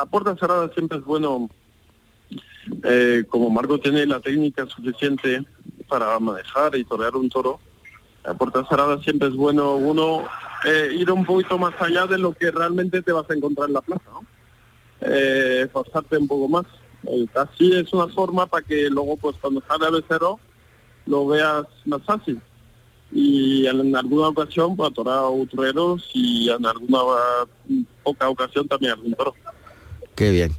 a puerta cerrada siempre es bueno, eh, como Marco tiene la técnica suficiente para manejar y torear un toro, a puerta cerrada siempre es bueno uno eh, ir un poquito más allá de lo que realmente te vas a encontrar en la plaza, ¿no? Eh, un poco más. Así es una forma para que luego, pues cuando sale el cero, lo veas más fácil. Y en, alguna ocasión, pues atorado toreros y en alguna poca ocasión también algún toro. Qué bien.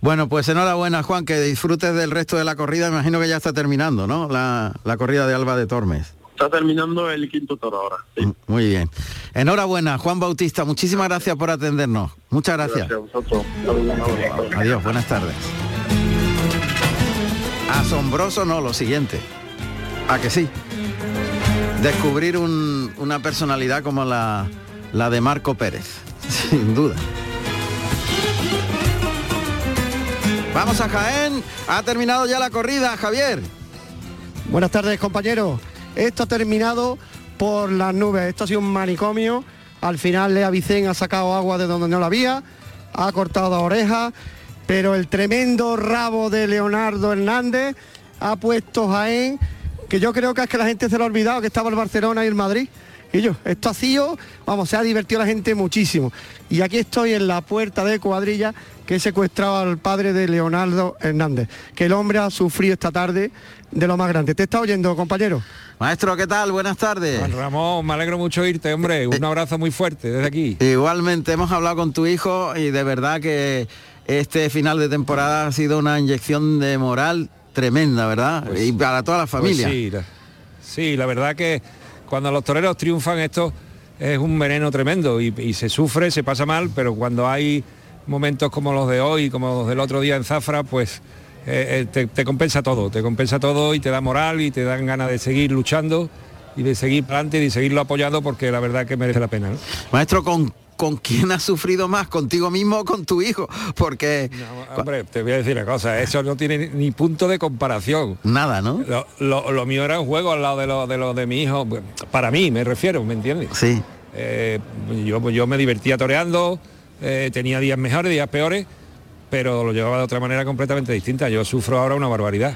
Bueno, pues enhorabuena, Juan, que disfrutes del resto de la corrida. Imagino que ya está terminando, ¿no? La, la corrida de Alba de Tormes. Está terminando el quinto toro ahora. Sí. Mm, Muy bien. Enhorabuena, Juan Bautista. Muchísimas gracias por atendernos. Muchas gracias. Gracias a. Adiós, buenas tardes. Asombroso no, lo siguiente. ¿A que sí? Descubrir un- una personalidad como la, la de Marco Pérez, sin duda. Vamos a Jaén. Ha terminado ya la corrida, Javier. Buenas tardes, compañeros. Esto ha terminado por las nubes. Esto ha sido un manicomio. Al final Lea Vicen ha sacado agua de donde no la había, ha cortado orejas, pero el tremendo rabo de Leonardo Hernández ha puesto Jaén, que yo creo que es que la gente se lo ha olvidado que estaba el Barcelona y el Madrid. Y yo, esto ha sido, vamos, se ha divertido la gente muchísimo. Y aquí estoy en la puerta de cuadrilla que he secuestrado al padre de Leonardo Hernández, que el hombre ha sufrido esta tarde de lo más grande. ¿Te está oyendo, compañero? Maestro, ¿qué tal? Buenas tardes. Juan Ramón, me alegro mucho irte, hombre. Un abrazo muy fuerte desde aquí. Igualmente, hemos hablado con tu hijo y de verdad que este final de temporada ha sido una inyección de moral tremenda, ¿verdad? Pues- y para toda la familia. Pues sí, la, sí, la verdad que cuando los toreros triunfan esto es un veneno tremendo y, y se sufre, se pasa mal, pero cuando hay momentos como los de hoy, como los del otro día en Zafra, pues eh, eh, te, te compensa todo, te compensa todo y te da moral y te dan ganas de seguir luchando y de seguir adelante y de seguirlo apoyando porque la verdad que merece la pena. ¿no? Maestro, ¿con, ¿con quién has sufrido más? ¿Contigo mismo o con tu hijo? Porque Hombre, te voy a decir una cosa, eso no tiene ni punto de comparación. nada, ¿no? Lo, lo- lo mío era un juego al lado de lo de, lo de mi hijo, para mí me refiero, ¿me entiendes? Sí. Eh, yo, yo me divertía toreando, eh, tenía días mejores, días peores, pero lo llevaba de otra manera completamente distinta. Yo sufro ahora una barbaridad,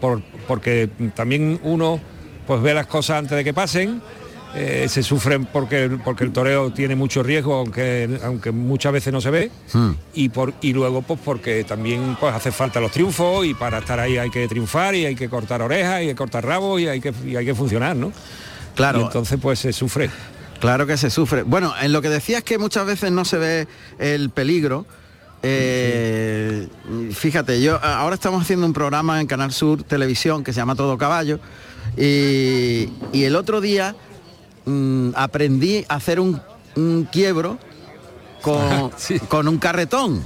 por- porque también uno pues ve las cosas antes de que pasen, eh, se sufren porque, porque el toreo tiene mucho riesgo, aunque, aunque muchas veces no se ve, Hmm. y, por, y luego pues porque también pues hace falta los triunfos y para estar ahí hay que triunfar y hay que cortar orejas y hay que cortar rabos y hay que, y hay que funcionar, ¿no? Claro. Y entonces pues se sufre. Claro que se sufre. Bueno, en lo que decías que muchas veces no se ve el peligro. eh, Fíjate, yo ahora estamos haciendo un programa en Canal Sur Televisión que se llama Todo Caballo y, y el otro día mm, aprendí a hacer un, un quiebro con, con un carretón.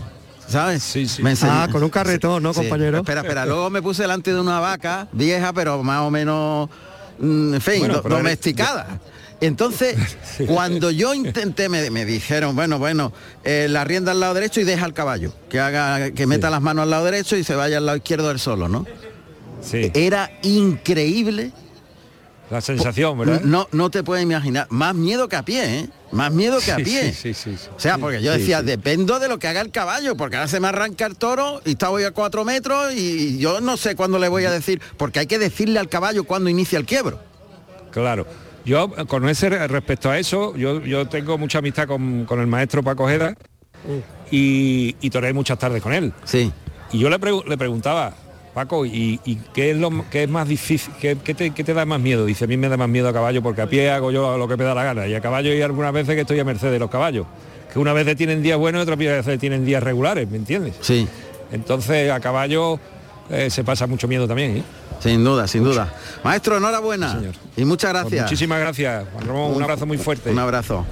¿Sabes? Me Ah, con un carretón, ¿no, Sí. compañero? Espera, espera. Luego me puse delante de una vaca vieja, pero más o menos, mm, en fin, Bueno, do- pero eres- domesticada. Entonces, cuando yo intenté, me, me dijeron, bueno, bueno, eh, la rienda al lado derecho y deja al caballo, que haga, que meta las manos al lado derecho y se vaya al lado izquierdo del solo, ¿no? Era increíble. La sensación, ¿verdad? No, no te puedes imaginar. Más miedo que a pie, ¿eh? Más miedo que a Sí, pie. sí, sí, sí. O sea, porque yo Sí, decía, sí. dependo de lo que haga el caballo, porque ahora se me arranca el toro y está hoy a cuatro metros y yo no sé cuándo le voy a decir, porque hay que decirle al caballo cuándo inicia el quiebro. Claro. Yo, con ese respecto a eso, yo, yo tengo mucha amistad con, con el maestro Paco Ojeda y, y toreé muchas tardes con él. Sí. Y yo le, pregu- le preguntaba, Paco, ¿y, y qué es lo qué es más difícil? Qué, qué te, qué te da más miedo? Dice, a mí me da más miedo a caballo porque a pie hago yo lo que me da la gana. Y a caballo hay algunas veces que estoy a merced de los caballos. Que una vez tienen días buenos y otras veces tienen días regulares, ¿me entiendes? Sí. Entonces a caballo eh, se pasa mucho miedo también. ¿eh? Sin duda, sin duda. Maestro, enhorabuena. Y muchas Pues gracias. muchísimas gracias, Juan Ramón. Un abrazo muy fuerte. Un abrazo.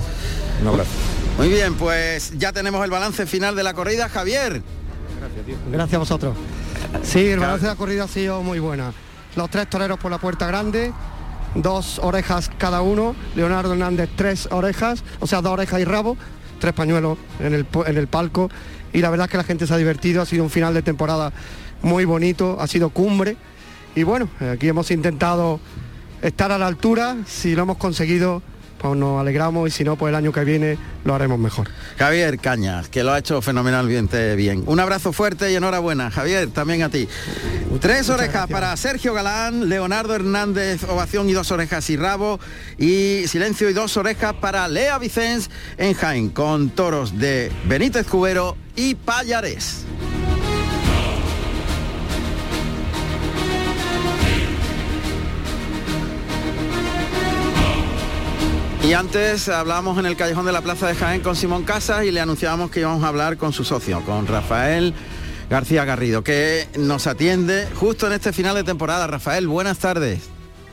Un abrazo. Muy bien, pues ya tenemos el balance final de la corrida. Javier. Gracias a vosotros. Sí, el balance de la corrida ha sido muy buena. Los tres toreros por la puerta grande, dos orejas cada uno. Leonardo Hernández, tres orejas, o sea, dos orejas y rabo, tres pañuelos en el, en el palco. Y la verdad es que la gente se ha divertido, ha sido un final de temporada muy bonito, ha sido cumbre. Y bueno, aquí hemos intentado estar a la altura, si lo hemos conseguido, pues nos alegramos y si no, pues el año que viene lo haremos mejor. Javier Cañas, que lo ha hecho fenomenalmente bien. Un abrazo fuerte y enhorabuena. Javier, también a ti. Tres orejas para Sergio Galán, Leonardo Hernández, ovación y dos orejas y rabo. Y silencio y dos orejas para Lea Vicens en Jaén, con toros de Benítez Cubero y Payares. Y antes hablamos en el callejón de la Plaza de Jaén con Simón Casas y le anunciábamos que íbamos a hablar con su socio, con Rafael García Garrido, que nos atiende justo en este final de temporada. Rafael, buenas tardes.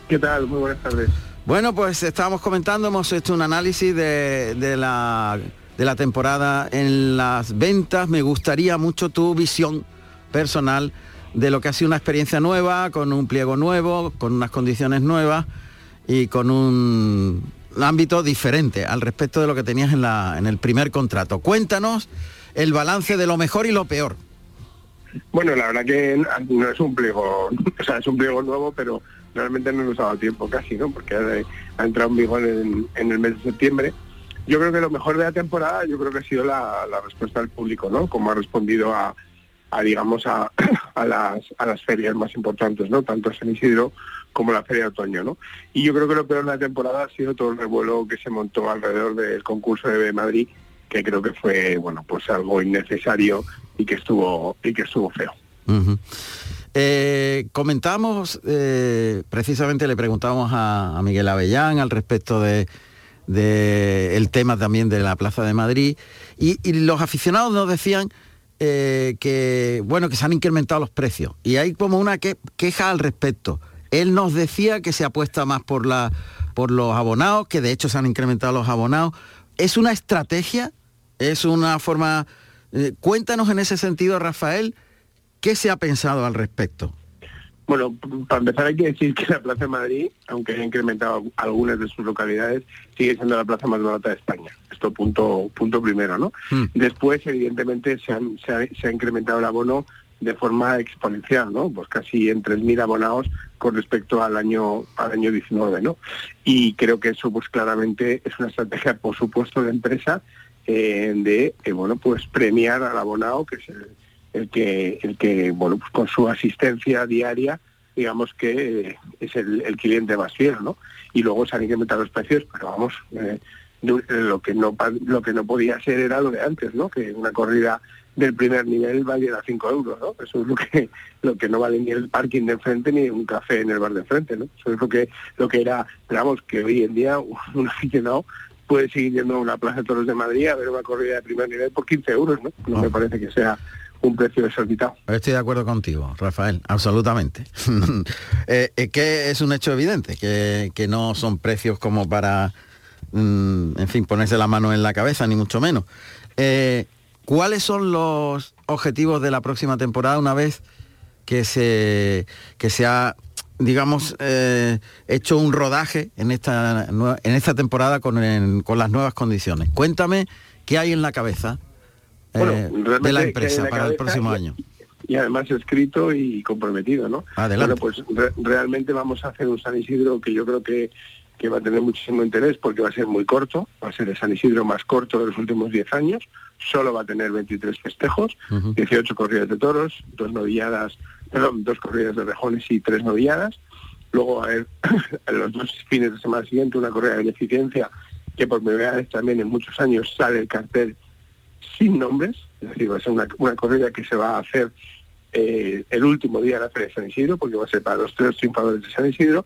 ¿Qué tal? Muy buenas tardes. Bueno, pues estábamos comentando, hemos hecho un análisis de, de la, de la temporada en las ventas. Me gustaría mucho tu visión personal de lo que ha sido una experiencia nueva, con un pliego nuevo, con unas condiciones nuevas y con un ámbito diferente al respecto de lo que tenías en, la, en el primer contrato. Cuéntanos el balance de lo mejor y lo peor. Bueno, la verdad que no es un pliego, o sea, es un pliego nuevo, pero realmente no nos ha dado tiempo casi, ¿no? Porque ha, entrado en vigor en, el mes de septiembre. Yo creo que lo mejor de la temporada, yo creo que ha sido la, respuesta del público, ¿no? Como ha respondido a, digamos, a, las, a las ferias más importantes, ¿no? Tanto San Isidro como la Feria de Otoño, ¿no? Y yo creo que lo peor de la temporada ha sido todo el revuelo que se montó alrededor del concurso de Madrid, que creo que fue, bueno, pues algo innecesario y que estuvo y que estuvo feo. Eh, comentamos, eh, precisamente le preguntamos a, Miguel Avellán al respecto de, el tema también de la Plaza de Madrid y, los aficionados nos decían eh, que bueno que se han incrementado los precios y hay como una queja al respecto. Él nos decía que se apuesta más por, la, por los abonados, que de hecho se han incrementado los abonados. ¿Es una estrategia? ¿Es una forma... Eh, cuéntanos en ese sentido, Rafael, ¿qué se ha pensado al respecto? Bueno, para empezar hay que decir que la Plaza de Madrid, aunque haya incrementado algunas de sus localidades, sigue siendo la plaza más barata de España. Esto punto punto primero, ¿no? Hmm. Después, evidentemente, se, se ha incrementado el abono de forma exponencial, ¿no? Pues casi en 3.000 abonados con respecto al año al año 19, ¿no? Y creo que eso pues claramente es una estrategia, por supuesto, de empresa eh, de eh, bueno pues premiar al abonado que es el, que el que bueno pues con su asistencia diaria digamos que eh, es el, cliente más fiel, ¿no? Y luego se han incrementado los precios, pero vamos lo que no lo que no podía ser era lo de antes, ¿no? Que una corrida del primer nivel vale a 5 euros, ¿no? Eso es lo que lo que no vale ni el parking de enfrente ni un café en el bar de enfrente, ¿no? Eso es lo que lo que era, digamos, que hoy en día un aficionado puede seguir yendo a una plaza de toros de Madrid a ver una corrida de primer nivel por 15 euros, ¿no? No, me parece que sea un precio desorbitado. Estoy de acuerdo contigo, Rafael, absolutamente. eh, que es un hecho evidente, que, que no son precios como para, mm, en fin, ponerse la mano en la cabeza, ni mucho menos. Eh, ¿Cuáles son los objetivos de la próxima temporada una vez que se, que se ha, digamos, eh, hecho un rodaje en esta, en esta temporada con, las nuevas condiciones? Cuéntame qué hay en la cabeza eh, de la empresa para el próximo año. Y además escrito y comprometido, ¿no? Adelante. Bueno, pues realmente vamos a hacer un San Isidro que yo creo que que va a tener muchísimo interés porque va a ser muy corto, va a ser el San Isidro más corto de los últimos 10 años, solo va a tener 23 festejos, 18 corridas de toros, dos novilladas, perdón, dos corridas de rejones y tres novilladas. Luego a ver, los dos fines de semana siguiente una corrida de beneficencia que por primera vez también en muchos años sale el cartel sin nombres, es decir, va a ser una, corrida que se va a hacer eh, el último día de la Feria de San Isidro, porque va a ser para los tres triunfadores de San Isidro,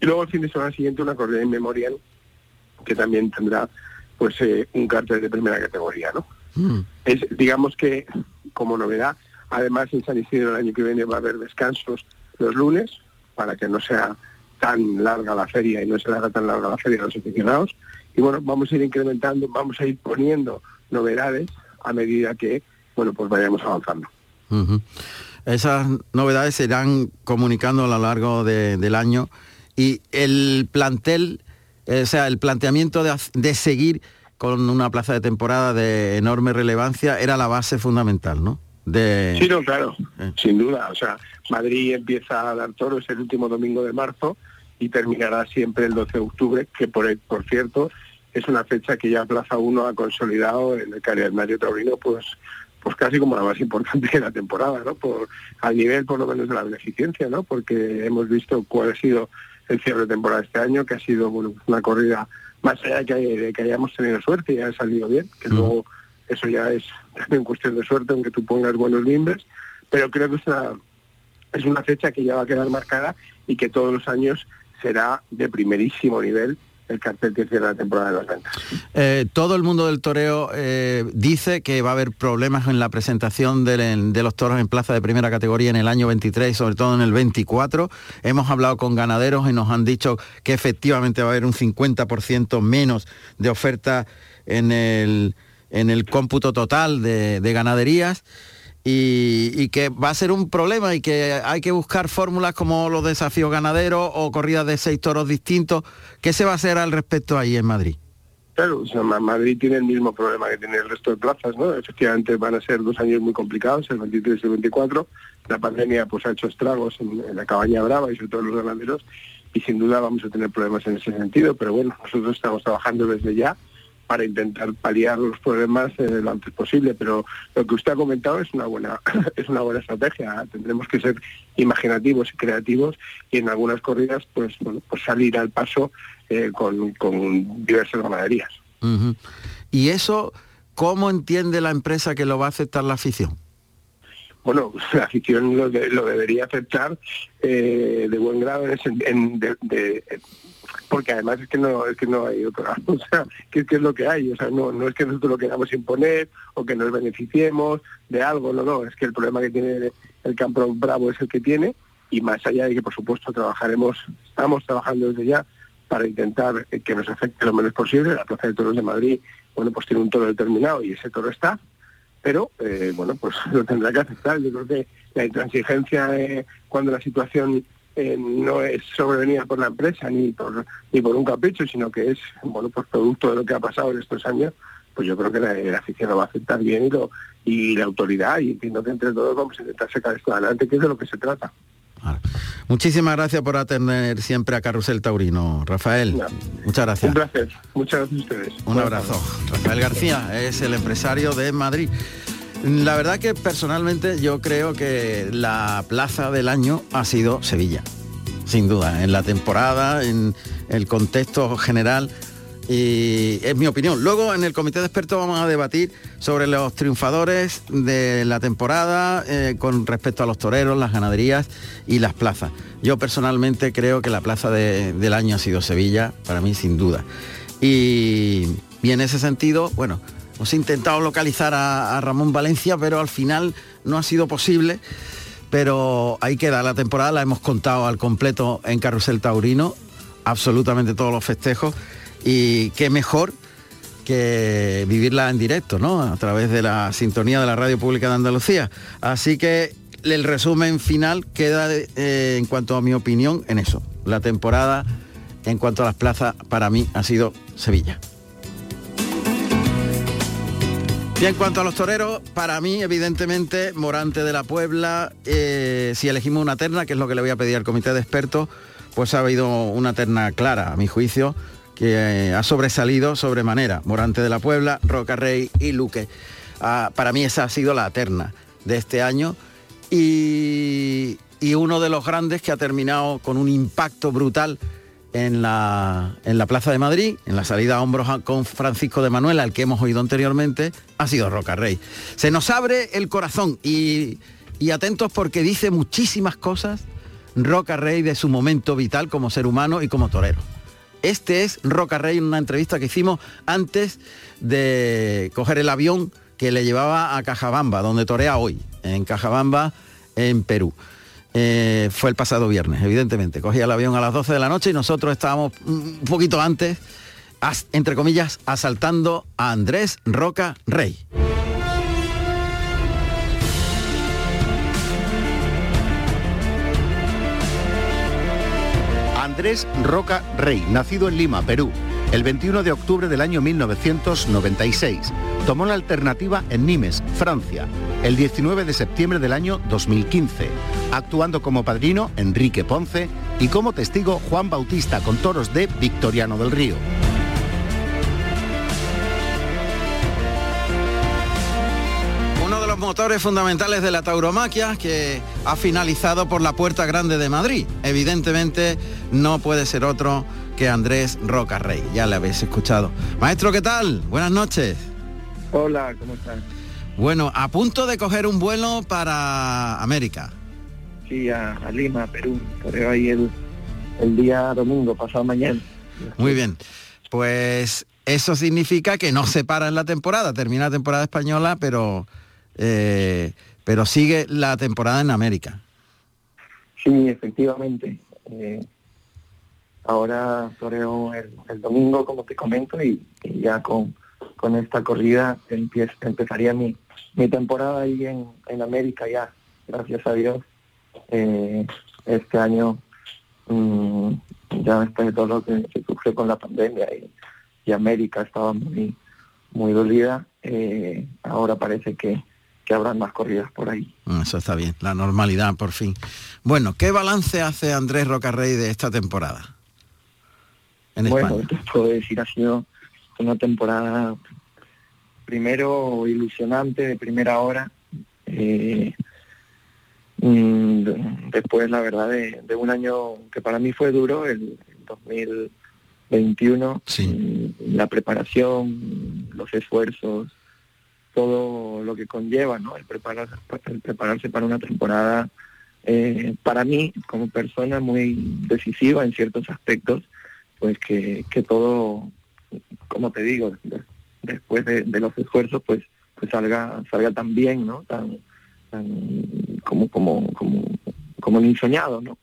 y luego el fin de semana siguiente una corrida inmemorial que también tendrá pues eh, un cartel de primera categoría, ¿no? Mm. Es, digamos que como novedad, además en San Isidro el año que viene va a haber descansos los lunes para que no sea tan larga la feria y no se haga tan larga la feria a los aficionados. Y bueno, vamos a ir incrementando, vamos a ir poniendo novedades a medida que, bueno, pues vayamos avanzando. Esas novedades se irán comunicando a lo largo del año y el plantel, eh, o sea, el planteamiento de, seguir con una plaza de temporada de enorme relevancia era la base fundamental, ¿no? De... Sí, no, claro, eh. sin duda. O sea, Madrid empieza a dar toros el último domingo de marzo y terminará siempre el 12 de octubre, que por, por cierto es una fecha que ya Plaza 1 ha consolidado en el calendario taurino, pues pues casi como la más importante de la temporada, ¿no? Por, al nivel por lo menos de la beneficencia, ¿no? Porque hemos visto cuál ha sido el cierre de temporada este año, que ha sido bueno, una corrida más allá de que, hayamos tenido suerte y ha salido bien, que luego eso ya es también cuestión de suerte, aunque tú pongas buenos limbres, pero creo que es una, es una fecha que ya va a quedar marcada y que todos los años será de primerísimo nivel el cartel que cierra la temporada de las ventas. Eh, todo el mundo del toreo eh, dice que va a haber problemas en la presentación de, los toros en plaza de primera categoría en el año 23 y sobre todo en el 24. Hemos hablado con ganaderos y nos han dicho que efectivamente va a haber un 50% menos de oferta en el cómputo total de ganaderías y, que va a ser un problema y que hay que buscar fórmulas como los desafíos ganaderos o corridas de seis toros distintos. ¿Qué se va a hacer al respecto ahí en Madrid? Claro, Madrid tiene el mismo problema que tiene el resto de plazas, ¿no? Efectivamente van a ser dos años muy complicados, el 23 y el 24. La pandemia pues ha hecho estragos en, en la cabaña brava y sobre todo en los ganaderos y sin duda vamos a tener problemas en ese sentido, pero bueno, nosotros estamos trabajando desde ya para intentar paliar los problemas eh, lo antes posible. Pero lo que usted ha comentado es una buena es una buena estrategia. Tendremos que ser imaginativos y creativos y en algunas corridas pues pues salir al paso eh, con, diversas ganaderías. ¿Y eso cómo entiende la empresa que lo va a aceptar la afición? Bueno, la afición lo, debería aceptar eh, de buen grado en, de, porque además es que no es que no hay otra o sea que, es lo que hay o sea no no es que nosotros lo queramos imponer o que nos beneficiemos de algo no no es que el problema que tiene el campo bravo es el que tiene y más allá de que por supuesto trabajaremos estamos trabajando desde ya para intentar que nos afecte lo menos posible. La plaza de toros de Madrid bueno pues tiene un toro determinado y ese toro está pero eh, bueno pues lo tendrá que aceptar yo creo que la intransigencia eh, cuando la situación eh, no es sobrevenida por la empresa ni por ni por un capricho, sino que es bueno pues producto de lo que ha pasado en estos años, pues yo creo que la, afición lo va a aceptar bien y, lo, y la autoridad, y entiendo que entre todos vamos a intentar sacar esto adelante, que es de lo que se trata. Muchísimas gracias por atender siempre a Carrusel Taurino, Rafael. Muchas gracias. Un placer. Muchas gracias a ustedes. Un abrazo. Rafael García es el empresario de Madrid. La verdad que personalmente yo creo que la plaza del año ha sido Sevilla, sin duda, en la temporada, en el contexto general. Y es mi opinión. Luego en el comité de expertos vamos a debatir sobre los triunfadores de la temporada eh, con respecto a los toreros, las ganaderías y las plazas. Yo personalmente creo que la plaza del año ha sido Sevilla, para mí sin duda. Y, y en ese sentido, bueno, Hemos intentado localizar a, Ramón Valencia, pero al final no ha sido posible. Pero ahí queda la temporada, la hemos contado al completo en Carrusel Taurino, absolutamente todos los festejos. Y qué mejor que vivirla en directo, ¿no? A través de la sintonía de la Radio Pública de Andalucía. Así que el resumen final queda eh, en cuanto a mi opinión en eso. La temporada en cuanto a las plazas para mí ha sido Sevilla. Y en cuanto a los toreros, para mí, evidentemente, Morante de la Puebla, eh, si elegimos una terna, que es lo que le voy a pedir al comité de expertos, pues ha habido una terna clara, a mi juicio, que eh, ha sobresalido sobremanera. Morante de la Puebla, Roca Rey y Luque. Ah, para mí esa ha sido la terna de este año. Y, y uno de los grandes que ha terminado con un impacto brutal en la, en la Plaza de Madrid, en la salida a hombros con Francisco de Manuel, al que hemos oído anteriormente, ha sido Roca Rey. Se nos abre el corazón y, y atentos porque dice muchísimas cosas Roca Rey de su momento vital como ser humano y como torero. Este es Roca Rey en una entrevista que hicimos antes de coger el avión que le llevaba a Cajabamba, donde torea hoy, en Cajabamba, en Perú. Eh, fue el pasado viernes, evidentemente. Cogía el avión a las 12 de la noche y nosotros estábamos un poquito antes, entre comillas, asaltando a Andrés Roca Rey. Andrés Roca Rey, nacido en Lima, Perú, el 21 de octubre del año 1996. Tomó la alternativa en Nimes, Francia, el 19 de septiembre del año 2015, actuando como padrino Enrique Ponce y como testigo Juan Bautista con toros de Victoriano del Río. Motores fundamentales de la tauromaquia que ha finalizado por la Puerta Grande de Madrid. Evidentemente no puede ser otro que Andrés Roca Rey. Ya le habéis escuchado. Maestro, ¿qué tal? Buenas noches. Hola, ¿cómo estás? Bueno, a punto de coger un vuelo para América. Sí, a, Lima, Perú. Correo ahí el, el día domingo, pasado mañana. Muy bien. Pues eso significa que no se para en la temporada, termina la temporada española, pero, eh, pero sigue la temporada en América. Sí, efectivamente. Eh, ahora toreo el, domingo, como te comento, y, ya con, con, esta corrida empezaría mi, mi temporada ahí en, en, América ya, gracias a Dios. Eh, este año, mm, ya después de todo lo que se sufrió con la pandemia y y América estaba muy, muy dolida, eh, ahora parece que, que habrán más corridas por ahí. Mm, eso está bien, la normalidad por fin. Bueno, ¿qué balance hace Andrés Rocarrey de esta temporada? En bueno, te puedo decir, ha sido una temporada primero ilusionante de primera hora. Eh, mm, después, la verdad, de, un año que para mí fue duro, el, el 2000 21, la preparación, los esfuerzos, todo lo que conlleva, ¿no? El, preparar, el prepararse para una temporada, eh, para mí, como persona muy decisiva en ciertos aspectos, pues que, que todo, como te digo, después de, los esfuerzos, pues pues salga salga tan bien, ¿no? Tan, como como como como ni soñado, ¿no?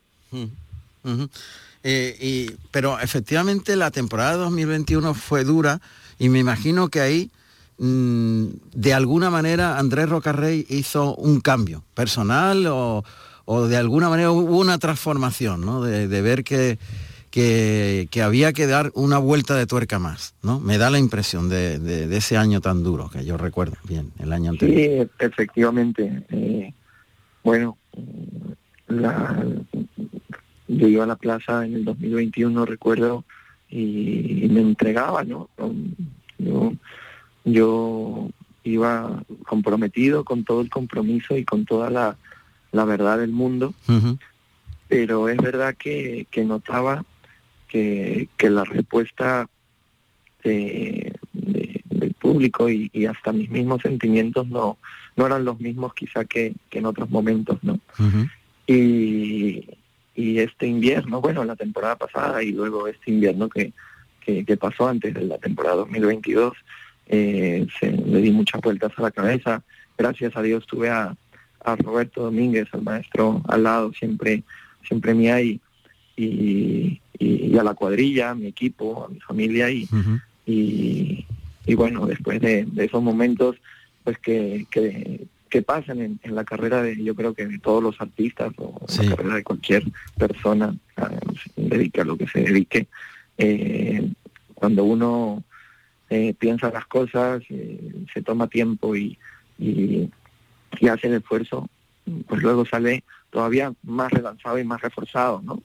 Eh, y, pero efectivamente la temporada 2021 fue dura y me imagino que ahí mm, de alguna manera Andrés Rocarrey hizo un cambio personal o, de alguna manera hubo una transformación, ¿no? de, ver que, que, había que dar una vuelta de tuerca más, ¿no? Me da la impresión de, ese año tan duro, que yo recuerdo bien, el año anterior. Sí, efectivamente. Eh, bueno, la, yo iba a la plaza en el 2021, recuerdo, y, me entregaba, ¿no? Yo, yo iba comprometido con todo el compromiso y con toda la, la verdad del mundo, pero es verdad que, que notaba que, que la respuesta de, del público y, y, hasta mis mismos sentimientos no, no eran los mismos quizá que, que en otros momentos, ¿no? Y, y este invierno, bueno, la temporada pasada y luego este invierno que, que, pasó antes de la temporada 2022, eh, se, le di muchas vueltas a la cabeza. Gracias a Dios tuve a, a Roberto Domínguez, al maestro al lado, siempre, siempre me hay, y, y, a la cuadrilla, a mi equipo, a mi familia, y, y, y, bueno, después de, de esos momentos, pues que, que, que pasan en, la carrera de, yo creo que de todos los artistas o en la carrera de cualquier persona, a, dedique a lo que se dedique, eh, cuando uno eh, piensa las cosas, eh, se toma tiempo y, y, hace el esfuerzo, pues luego sale todavía más relanzado y más reforzado, ¿no?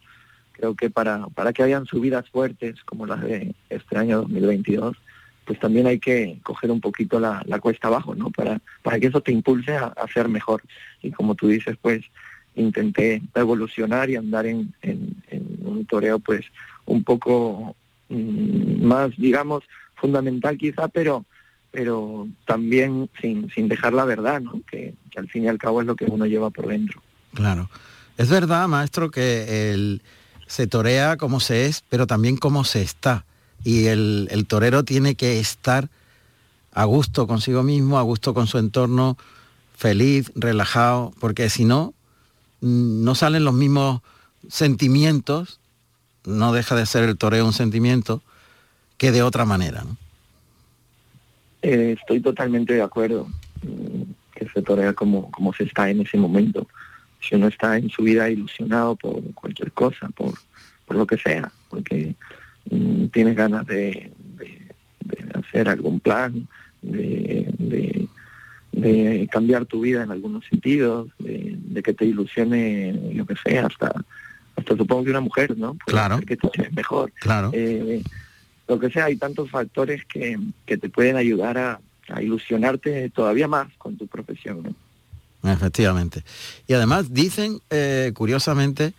Creo que para, para que hayan subidas fuertes como las de este año 2022, pues también hay que coger un poquito la, cuesta abajo, ¿no? Para, para que eso te impulse a, a, ser mejor. Y como tú dices, pues intenté evolucionar y andar en, en, un toreo pues un poco mm, más, digamos, fundamental quizá, pero pero también sin, sin dejar la verdad. Que, al fin y al cabo es lo que uno lleva por dentro. Claro. Es verdad, maestro, que el, se torea como se es, pero también como se está y el, torero tiene que estar a gusto consigo mismo, a gusto con su entorno, feliz, relajado, porque si no, mm, no salen los mismos sentimientos, no deja de ser el toreo un sentimiento, que de otra manera. Eh, estoy totalmente de acuerdo mm, que se torea como, como se está en ese momento. Si uno está en su vida ilusionado por cualquier cosa, por, por lo que sea, porque Mm, tienes ganas de, hacer algún plan, de, cambiar tu vida en algunos sentidos, de, que te ilusione lo que sea, hasta hasta supongo que una mujer, ¿no? claro. Que te mejor. Claro. Eh, lo que sea, hay tantos factores que, te pueden ayudar a, ilusionarte todavía más con tu profesión, Efectivamente. Y además dicen, eh, curiosamente,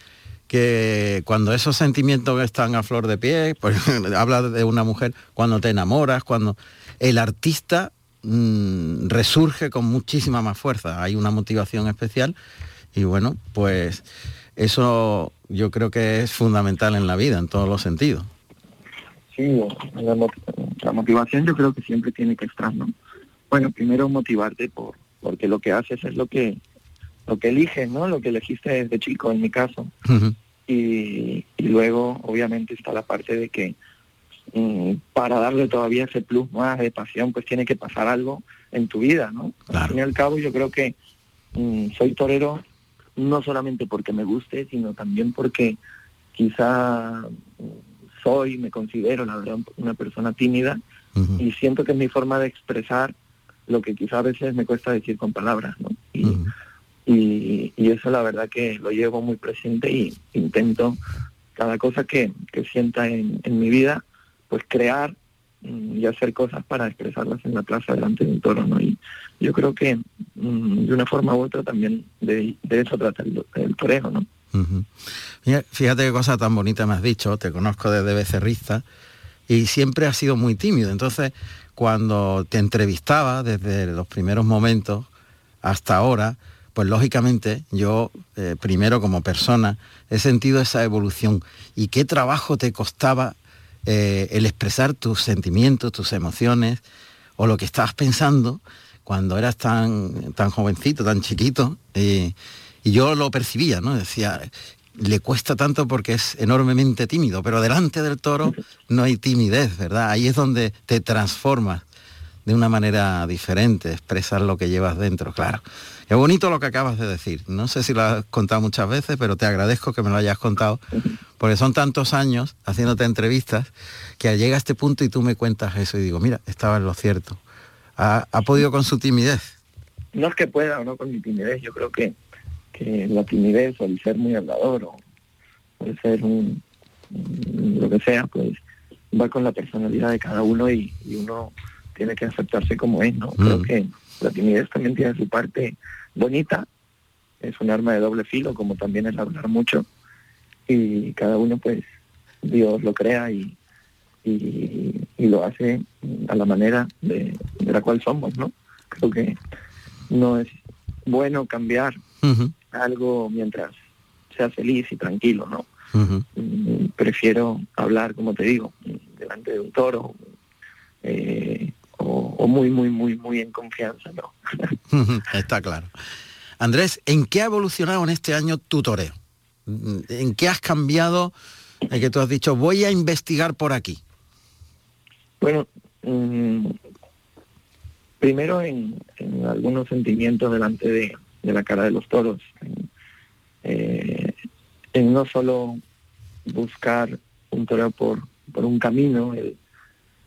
que cuando esos sentimientos están a flor de pie, pues habla de una mujer, cuando te enamoras, cuando el artista mm, resurge con muchísima más fuerza, hay una motivación especial y bueno, pues eso yo creo que es fundamental en la vida, en todos los sentidos. Sí, la, motivación yo creo que siempre tiene que estar, ¿no? Bueno, primero motivarte por porque lo que haces es lo que lo que eliges, ¿no? Lo que elegiste desde chico, en mi caso. y, luego, obviamente, está la parte de que mm, para darle todavía ese plus más de pasión, pues tiene que pasar algo en tu vida, ¿no? Al fin y al cabo, yo creo que mm, soy torero no solamente porque me guste, sino también porque quizá soy, me considero, la verdad, una persona tímida y siento que es mi forma de expresar lo que quizá a veces me cuesta decir con palabras, ¿no? Y, y, eso la verdad que lo llevo muy presente y intento cada cosa que, que sienta en, en mi vida, pues crear mm, y hacer cosas para expresarlas en la plaza delante de un toro, ¿no? Y yo creo que mm, de una forma u otra también de, de eso trata el, el toreo, ¿no? Fíjate qué cosa tan bonita me has dicho, te conozco desde becerrista y siempre has sido muy tímido. Entonces, cuando te entrevistaba desde los primeros momentos hasta ahora, pues lógicamente yo, eh, primero como persona, he sentido esa evolución y qué trabajo te costaba eh, el expresar tus sentimientos, tus emociones o lo que estabas pensando cuando eras tan, tan jovencito, tan chiquito. Yo lo percibía, ¿no? Decía, le cuesta tanto porque es enormemente tímido, pero delante del toro no hay timidez, ¿verdad? Ahí es donde te transformas de una manera diferente, expresar lo que llevas dentro, claro. Es bonito lo que acabas de decir. No sé si lo has contado muchas veces, pero te agradezco que me lo hayas contado, porque son tantos años haciéndote entrevistas que llega a este punto y tú me cuentas eso y digo, mira, estaba en lo cierto. ¿Ha, podido con su timidez? No es que pueda o no con mi timidez, yo creo que, que la timidez o el ser muy hablador o el ser un, lo que sea, pues va con la personalidad de cada uno y uno tiene que aceptarse como es, ¿no? Creo mm. que la timidez también tiene su parte bonita, es un arma de doble filo, como también es hablar mucho, y cada uno pues Dios lo crea y, y, lo hace a la manera de, la cual somos, ¿no? Creo que no es bueno cambiar algo mientras sea feliz y tranquilo, ¿no? Mm, prefiero hablar, como te digo, delante de un toro, eh, o, muy, muy, muy, muy en confianza, ¿no? Está claro. Andrés, ¿en qué ha evolucionado en este año tu toreo? ¿En qué has cambiado? En que tú has dicho, voy a investigar por aquí. Bueno, mm, primero en, algunos sentimientos delante de, la cara de los toros, en, eh, no solo buscar un toreo por, por un camino, el,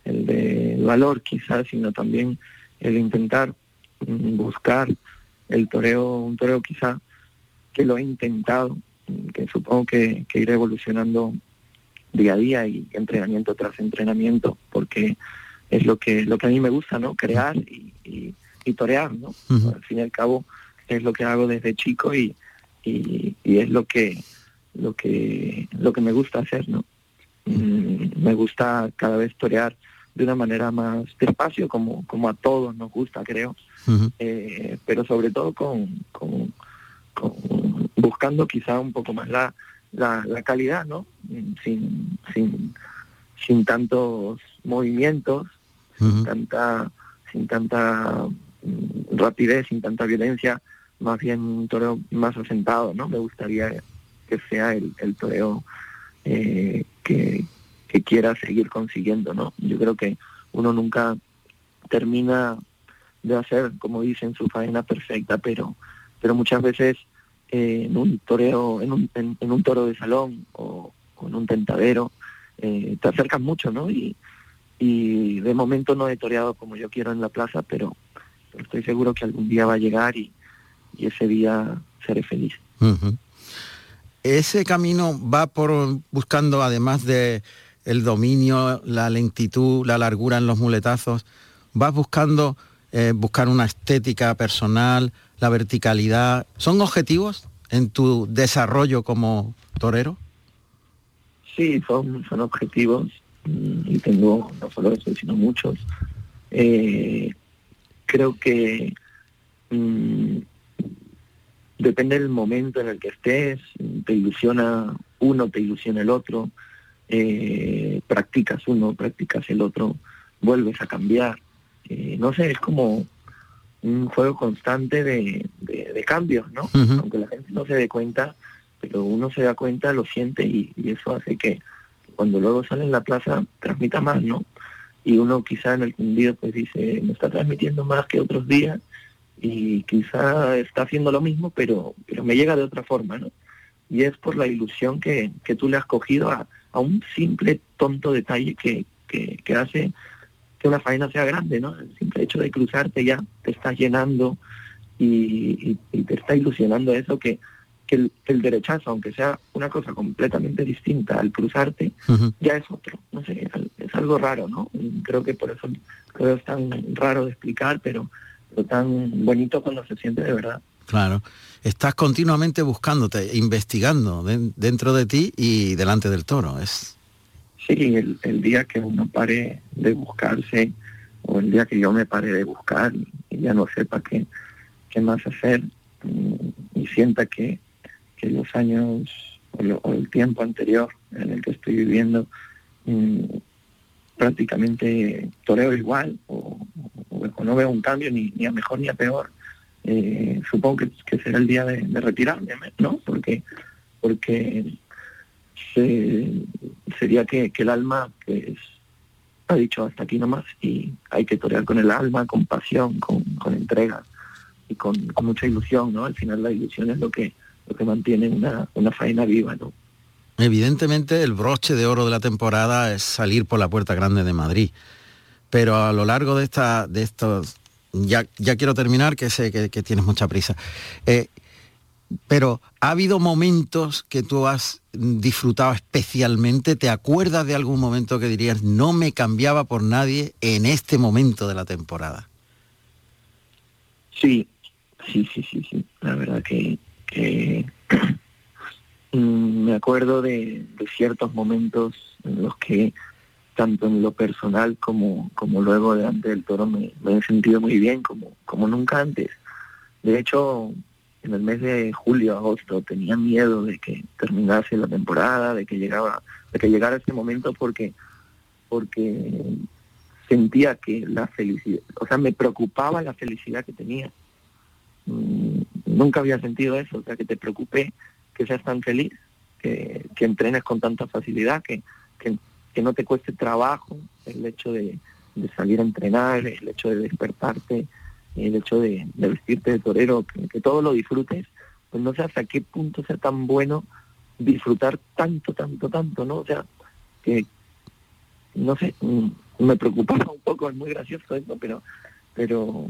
el de valor quizás, sino también el intentar mm, buscar el toreo, un toreo quizá que lo he intentado, que supongo que, iré evolucionando día a día y entrenamiento tras entrenamiento, porque es lo que lo que a mí me gusta, ¿no? Crear y, y, torear, ¿no? Al fin y al cabo es lo que hago desde chico y, y, es lo que lo que lo que me gusta hacer, ¿no? Mm, me gusta cada vez torear de una manera más despacio, como, como a todos nos gusta, creo, eh, pero sobre todo con, con, buscando quizá un poco más la, la, calidad, ¿no? Sin, sin, sin tantos movimientos, tanta, sin tanta mm, rapidez, sin tanta violencia, más bien un toreo más asentado, ¿no? Me gustaría que sea el, el toreo eh, que, que quiera seguir consiguiendo, ¿no? Yo creo que uno nunca termina de hacer, como dicen, su faena perfecta, pero, pero muchas veces eh, en un toreo, en un, en, un toro de salón o, en un tentadero, eh, te acercas mucho, ¿no? Y, y de momento no he toreado como yo quiero en la plaza, pero, estoy seguro que algún día va a llegar y, y ese día seré feliz. Ese camino va por buscando, además de el dominio, la lentitud, la largura en los muletazos, vas buscando eh, buscar una estética personal, la verticalidad, ¿son objetivos en tu desarrollo como torero? Sí, son, son objetivos mm, y tengo no solo eso, sino muchos. Eh, creo que mm, depende del momento en el que estés, te ilusiona uno, te ilusiona el otro, eh, practicas uno, practicas el otro, vuelves a cambiar. Eh, no sé, es como un juego constante de, cambios, ¿no? Aunque la gente no se dé cuenta, pero uno se da cuenta, lo siente y, eso hace que cuando luego sale en la plaza transmita más, ¿no? Y uno quizá en el cundido pues dice, me está transmitiendo más que otros días y quizá está haciendo lo mismo, pero, pero me llega de otra forma, ¿no? Y es por la ilusión que, que tú le has cogido a, a un simple tonto detalle que, que, que hace que una faena sea grande, ¿no? El simple hecho de cruzarte ya te está llenando y, te está ilusionando eso que, que el, derechazo, aunque sea una cosa completamente distinta al cruzarte, ya es otro. No sé, es, algo raro, ¿no? Creo que por eso creo es tan raro de explicar, pero, tan bonito cuando se siente de verdad. Claro. Estás continuamente buscándote, investigando dentro de ti y delante del toro. Es Sí, el, día que uno pare de buscarse, o el día que yo me pare de buscar y ya no sepa qué, qué más hacer, mm, y sienta que, los años o, el tiempo anterior en el que estoy viviendo mm, prácticamente toreo igual o, no veo un cambio ni, a mejor ni a peor, eh, supongo que, será el día de, retirarme, ¿no? Porque porque sería que, el alma pues ha dicho hasta aquí nomás y hay que torear con el alma, con pasión, con, entrega y con, mucha ilusión, ¿no? Al final la ilusión es lo que, lo que mantiene una, una faena viva, ¿no? Evidentemente el broche de oro de la temporada es salir por la puerta grande de Madrid. Pero a lo largo de esta, de estos, ya, ya quiero terminar, que sé que, tienes mucha prisa. Eh, pero ¿ha habido momentos que tú has disfrutado especialmente? ¿Te acuerdas de algún momento que dirías, no me cambiaba por nadie en este momento de la temporada? Sí, sí, sí, sí, sí. La verdad que, mm, me acuerdo de, ciertos momentos en los que tanto en lo personal como, como luego delante del toro me, he sentido muy bien, como, como nunca antes. De hecho, en el mes de julio, agosto, tenía miedo de que terminase la temporada, de que llegaba, de que llegara ese momento porque, porque sentía que la felicidad, o sea, me preocupaba la felicidad que tenía. Mm, nunca había sentido eso, o sea, que te preocupe que seas tan feliz, que, que entrenes con tanta facilidad, que, que, que, no te cueste trabajo el hecho de, de salir a entrenar, el hecho de despertarte, el hecho de, vestirte de torero, que, todo lo disfrutes, pues no sé hasta qué punto sea tan bueno disfrutar tanto, tanto, tanto, ¿no? O sea, que, no sé, mm, me preocupaba un poco, es muy gracioso esto, pero, pero,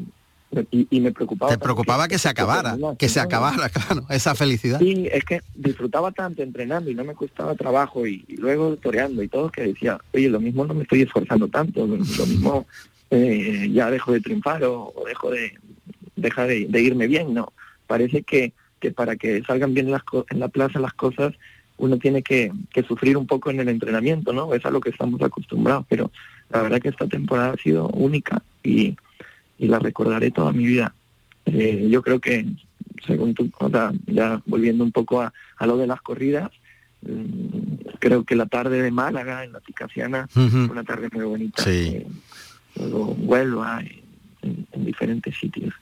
y, me preocupaba. Te preocupaba que, se acabara, que se acabara, claro, esa felicidad. Sí, es que disfrutaba tanto entrenando y no me costaba trabajo y, luego toreando y todo que decía, oye, lo mismo no me estoy esforzando tanto, lo mismo eh, ya dejo de triunfar o, dejo de deja de, irme bien, no. Parece que, que para que salgan bien las en la plaza las cosas, uno tiene que, que, sufrir un poco en el entrenamiento, ¿no? Es a lo que estamos acostumbrados, pero la verdad que esta temporada ha sido única y, y la recordaré toda mi vida. Eh, yo creo que, según tú, o sea, ya volviendo un poco a, a lo de las corridas, mm, creo que la tarde de Málaga, en la Ticasiana, fue una tarde muy bonita. Sí. Eh, luego Huelva, en, diferentes sitios.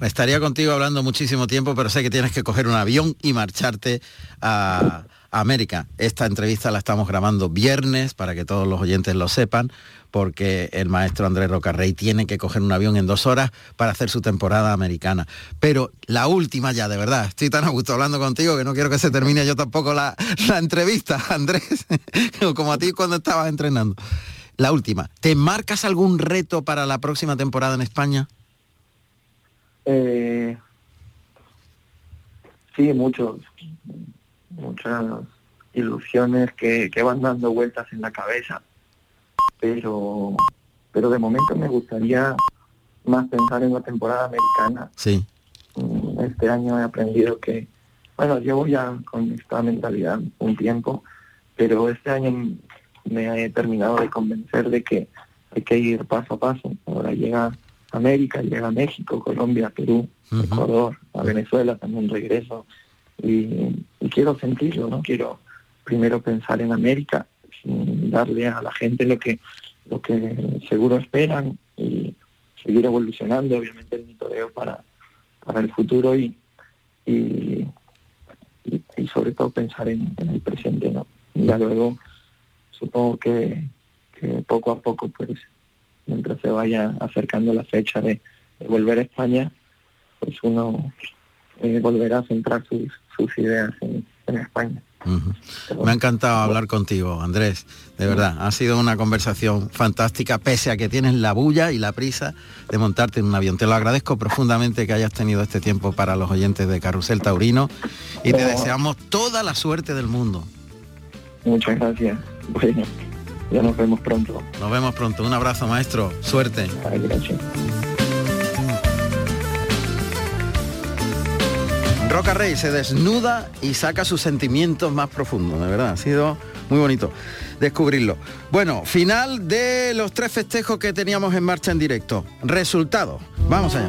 Estaría contigo hablando muchísimo tiempo, pero sé que tienes que coger un avión y marcharte a, América. Esta entrevista la estamos grabando viernes para que todos los oyentes lo sepan, porque el maestro Andrés Rocarrey tiene que coger un avión en dos horas para hacer su temporada americana. Pero la última ya, de verdad, estoy tan a gusto hablando contigo que no quiero que se termine yo tampoco la, la entrevista, Andrés, como a ti cuando estabas entrenando. La última, ¿te marcas algún reto para la próxima temporada en España? Eh, sí, muchos, muchas ilusiones que, van dando vueltas en la cabeza, pero, pero de momento me gustaría más pensar en la temporada americana. Sí. este año he aprendido que, bueno, llevo ya con esta mentalidad un tiempo, pero este año me he terminado de convencer de que hay que ir paso a paso. Ahora llega América, llega México, Colombia, Perú, Ecuador, a Venezuela también regreso. Y, y, quiero sentirlo, ¿no? Quiero primero pensar en América, darle a la gente lo que, lo que seguro esperan y seguir evolucionando, obviamente, el mitoreo para, para el futuro y, y, y, sobre todo pensar en, el presente, ¿no? Ya luego supongo que, que poco a poco, pues, mientras se vaya acercando la fecha de, volver a España, pues uno eh, volverá a centrar sus, sus ideas en, en España. Me ha encantado hablar contigo, Andrés. De verdad, ha sido una conversación fantástica, pese a que tienes la bulla y la prisa de montarte en un avión. Te lo agradezco profundamente que hayas tenido este tiempo para los oyentes de Carrusel Taurino y te deseamos toda la suerte del mundo. Muchas gracias. Bueno, ya nos vemos pronto. Nos vemos pronto. Un abrazo, maestro. Suerte. gracias. Roca Rey se desnuda y saca sus sentimientos más profundos, de verdad, ha sido muy bonito descubrirlo. Bueno, final de los tres festejos que teníamos en marcha en directo. Resultado, vamos allá.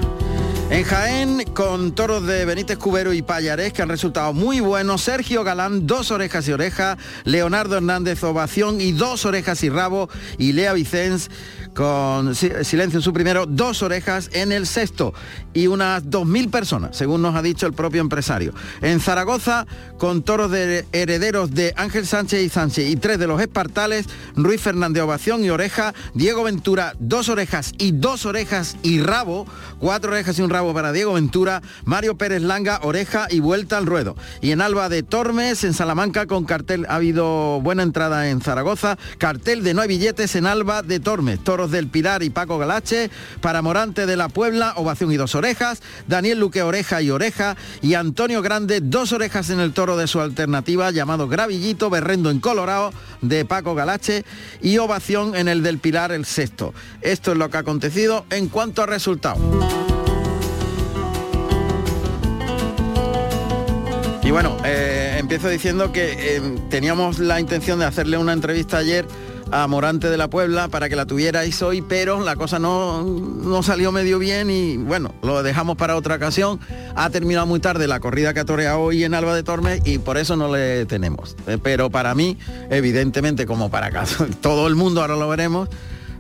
En Jaén, con toros de Benítez Cubero y Payarés, que han resultado muy buenos. Sergio Galán, dos orejas y oreja. Leonardo Hernández, ovación y dos orejas y rabo. Y Lea Vicens, con silencio en su primero, dos orejas en el sexto y unas 2.000 personas, según nos ha dicho el propio empresario. En Zaragoza, con toros de herederos de Ángel Sánchez y Sánchez y tres de los espartales, Ruiz Fernández Ovación y Oreja, Diego Ventura, dos orejas y dos orejas y rabo, cuatro orejas y un rabo para Diego Ventura, Mario Pérez Langa, oreja y vuelta al ruedo. Y en Alba de Tormes, en Salamanca, con cartel, ha habido buena entrada en Zaragoza, cartel de no hay billetes en Alba de Tormes, del Pilar y Paco Galache, para Morante de la Puebla, ovación y dos orejas, Daniel Luque oreja y oreja, y Antonio Grande dos orejas en el toro de su alternativa llamado Gravillito, Berrendo en Colorado de Paco Galache y ovación en el del Pilar el sexto. Esto es lo que ha acontecido en cuanto a resultados. Y bueno, eh, empiezo diciendo que eh, teníamos la intención de hacerle una entrevista ayer a Morante de la Puebla para que la tuvierais hoy, pero la cosa no, no salió medio bien y bueno, lo dejamos para otra ocasión. Ha terminado muy tarde la corrida que ha hoy en Alba de Tormes y por eso no le tenemos. Eh, pero para mí, evidentemente, como para todo el mundo, ahora lo veremos,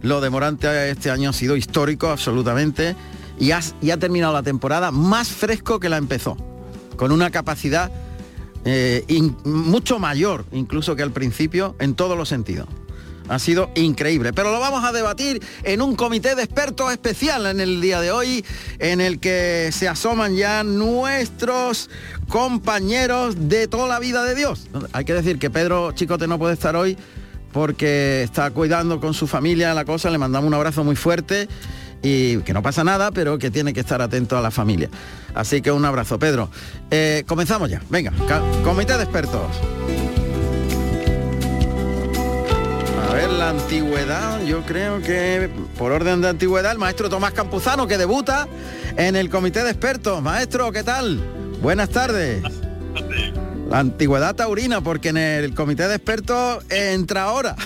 lo de Morante este año ha sido histórico absolutamente y, y ha terminado la temporada más fresco que la empezó, con una capacidad eh, mucho mayor incluso que al principio en todos los sentidos. Ha sido increíble. Pero lo vamos a debatir en un comité de expertos especial en el día de hoy, en el que se asoman ya nuestros compañeros de toda la vida de Dios. Hay que decir que Pedro Chicote no puede estar hoy porque está cuidando con su familia la cosa, le mandamos un abrazo muy fuerte y que no pasa nada, pero que tiene que estar atento a la familia. Así que un abrazo, Pedro. Eh, comenzamos ya. Venga, comité de expertos. La antigüedad, yo creo que por orden de antigüedad, el maestro Tomás Campuzano, que debuta en el comité de expertos. Maestro, ¿qué tal? Buenas tardes. La antigüedad taurina, porque en el comité de expertos entra ahora.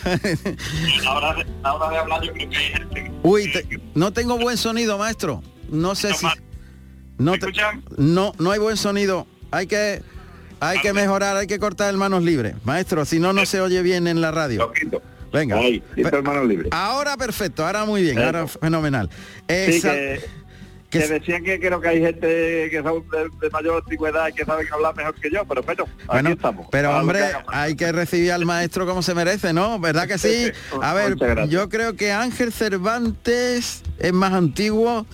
ahora, ahora de hablar yo creo que hay gente. Uy, no tengo buen sonido, maestro. No sé si... No, no, no hay buen sonido. Hay que... Hay que mejorar, hay que cortar el manos libres. Maestro, si no, no se oye bien en la radio. Venga. Ahora perfecto, ahora muy bien, ahora fenomenal. que, decían que creo que hay gente que son de, mayor antigüedad y que saben hablar mejor que yo, pero bueno, aquí estamos. Pero hombre, hay que recibir al maestro como se merece, ¿no? ¿Verdad que sí? A ver, yo creo que Ángel Cervantes es más antiguo.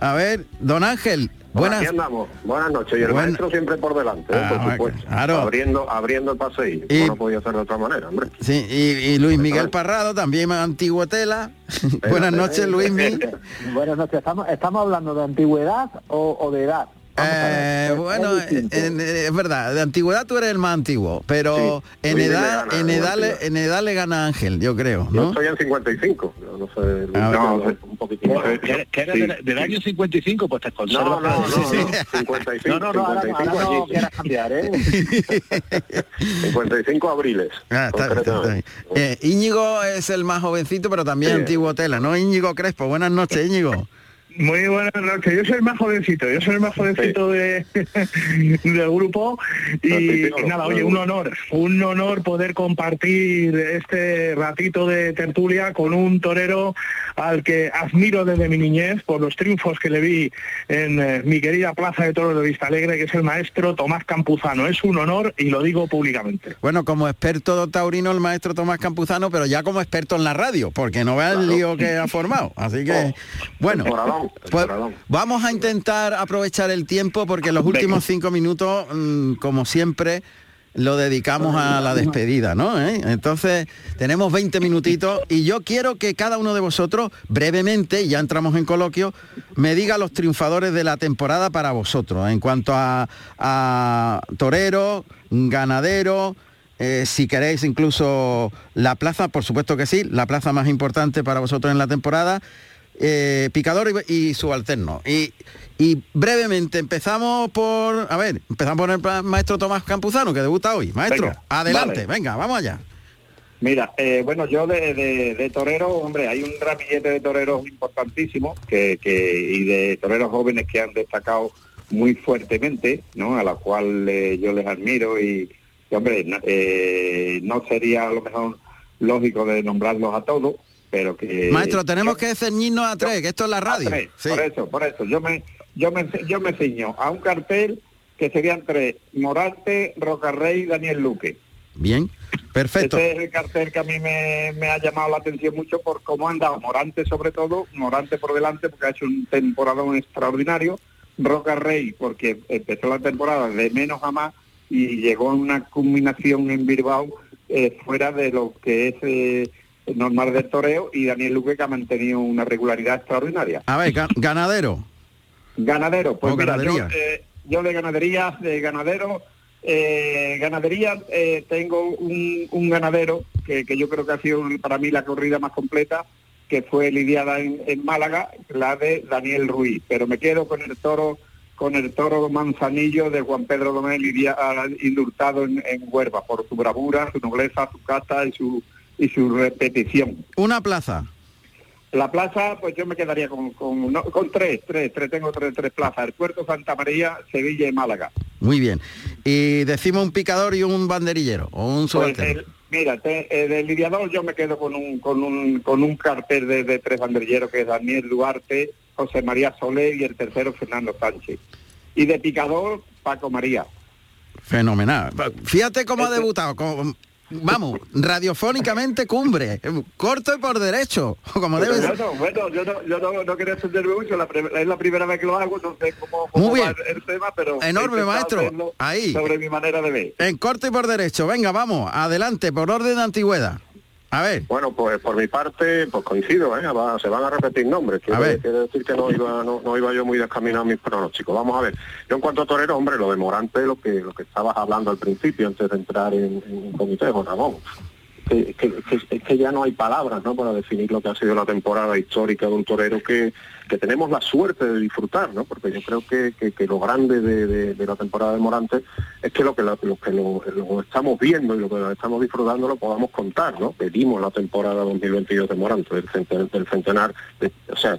A ver, don Ángel, Buenas. andamos. Buenas noches. Y el maestro siempre por delante, ¿eh? por ah, supuesto. Abriendo, abriendo el paseillo. Y, no podía ser de otra manera, hombre. Sí, y, Luis Miguel Parrado, también antiguo tela. Buenas noches, Luis Miguel. Buenas noches. ¿Estamos, ¿Estamos hablando de antigüedad o, de edad? Eh, bueno, es verdad, de antigüedad tú eres el más antiguo, pero en edad, en edad, le, en edad le gana Ángel, yo creo, ¿no? Yo estoy en 55, no sé, ah, no, un poquito. ¿Que, eres del, año 55? Pues te conservas. No, no, no, 55, no, no, no, ahora, 55 ahora no quieras cambiar, ¿eh? 55 abriles. Ah, está, está, eh, Íñigo es el más jovencito, pero también antiguo tela, ¿no? Íñigo Crespo, buenas noches, Íñigo. Muy buenas noches. Yo soy el más jovencito, yo soy el más jovencito de, del grupo y, nada, oye, un honor, un honor poder compartir este ratito de tertulia con un torero al que admiro desde mi niñez por los triunfos que le vi en eh, mi querida Plaza de Toros de Vista Alegre, que es el maestro Tomás Campuzano. Es un honor y lo digo públicamente. Bueno, como experto taurino el maestro Tomás Campuzano, pero ya como experto en la radio, porque no vea el lío que ha formado. Así que, oh. bueno. Pues, vamos a intentar aprovechar el tiempo porque los últimos cinco minutos, mm, como siempre, lo dedicamos a la despedida, ¿no? ¿Eh? Entonces, tenemos 20 minutitos y yo quiero que cada uno de vosotros, brevemente, ya entramos en coloquio, me diga los triunfadores de la temporada para vosotros, en cuanto a, torero, ganadero, eh, si queréis incluso la plaza, por supuesto que sí, la plaza más importante para vosotros en la temporada, eh, picador y, subalterno. Y, y, brevemente empezamos por, a ver, empezamos por el maestro Tomás Campuzano, que debuta hoy. Maestro, adelante, venga, vamos allá. Mira, eh, bueno, yo de, torero, hombre, hay un ramillete de toreros importantísimos que, y de toreros jóvenes que han destacado muy fuertemente, ¿no? A la cual eh, yo les admiro y, hombre, no sería a lo mejor lógico de nombrarlos a todos, pero que... Maestro, tenemos que ceñirnos a tres, que esto es la radio. Por eso, por eso, yo me, yo me, yo me ciño a un cartel que serían tres, Morante, Rocarrey y Daniel Luque. Bien, perfecto. Este es el cartel que a mí me, ha llamado la atención mucho por cómo ha andado Morante sobre todo, Morante por delante porque ha hecho un temporadón extraordinario, Roca Rey porque empezó la temporada de menos a más y llegó a una culminación en Bilbao eh, fuera de lo que es eh, normal del toreo y Daniel Luque que ha mantenido una regularidad extraordinaria. A ver, ganadero. Ganadero, pues mira, eh, yo, de ganadería, de ganadero, eh, ganadería eh, tengo un, ganadero que, yo creo que ha sido para mí la corrida más completa, que fue lidiada en, Málaga, la de Daniel Ruiz, pero me quedo con el toro con el toro manzanillo de Juan Pedro Domé indultado en, en Huerva por su bravura, su nobleza, su casta y su y su repetición. Una plaza. La plaza, pues yo me quedaría con, con, tres, tres, tres, tengo tres, tres plazas, el Puerto Santa María, Sevilla y Málaga. Muy bien. Y decimos un picador y un banderillero, o un pues Mira, eh, del lidiador yo me quedo con un, con un, con un cartel de, tres banderilleros que es Daniel Duarte, José María Soler y el tercero Fernando Sánchez. Y de picador, Paco María. Fenomenal. Fíjate cómo ha este debutado, con vamos, radiofónicamente cumbre, corto y por derecho, como debe ser. Bueno, yo no, yo no, no quería extenderme mucho, es la primera vez que lo hago, no sé cómo, Muy bien. el tema, pero... Enorme, maestro, ahí. Sobre mi manera de ver. En corto y por derecho, venga, vamos, adelante, por orden de antigüedad. A ver. Bueno, pues por mi parte, pues coincido, ¿eh? se van a repetir nombres. Quiero, decir que no iba, no, iba yo muy descaminado a mis pronósticos. Vamos a ver. Yo en cuanto a torero, hombre, lo de Morante, lo que lo que estabas hablando al principio, antes de entrar en, en comité, Ramón que, que, ya no hay palabras ¿no? para definir lo que ha sido la temporada histórica de un torero que, que tenemos la suerte de disfrutar, ¿no? porque yo creo que, lo grande de, de, la temporada de Morante es que lo que lo, que lo, estamos viendo y lo que estamos disfrutando lo podamos contar, ¿no? Pedimos la temporada 2022 de Morante, del centenar, o sea,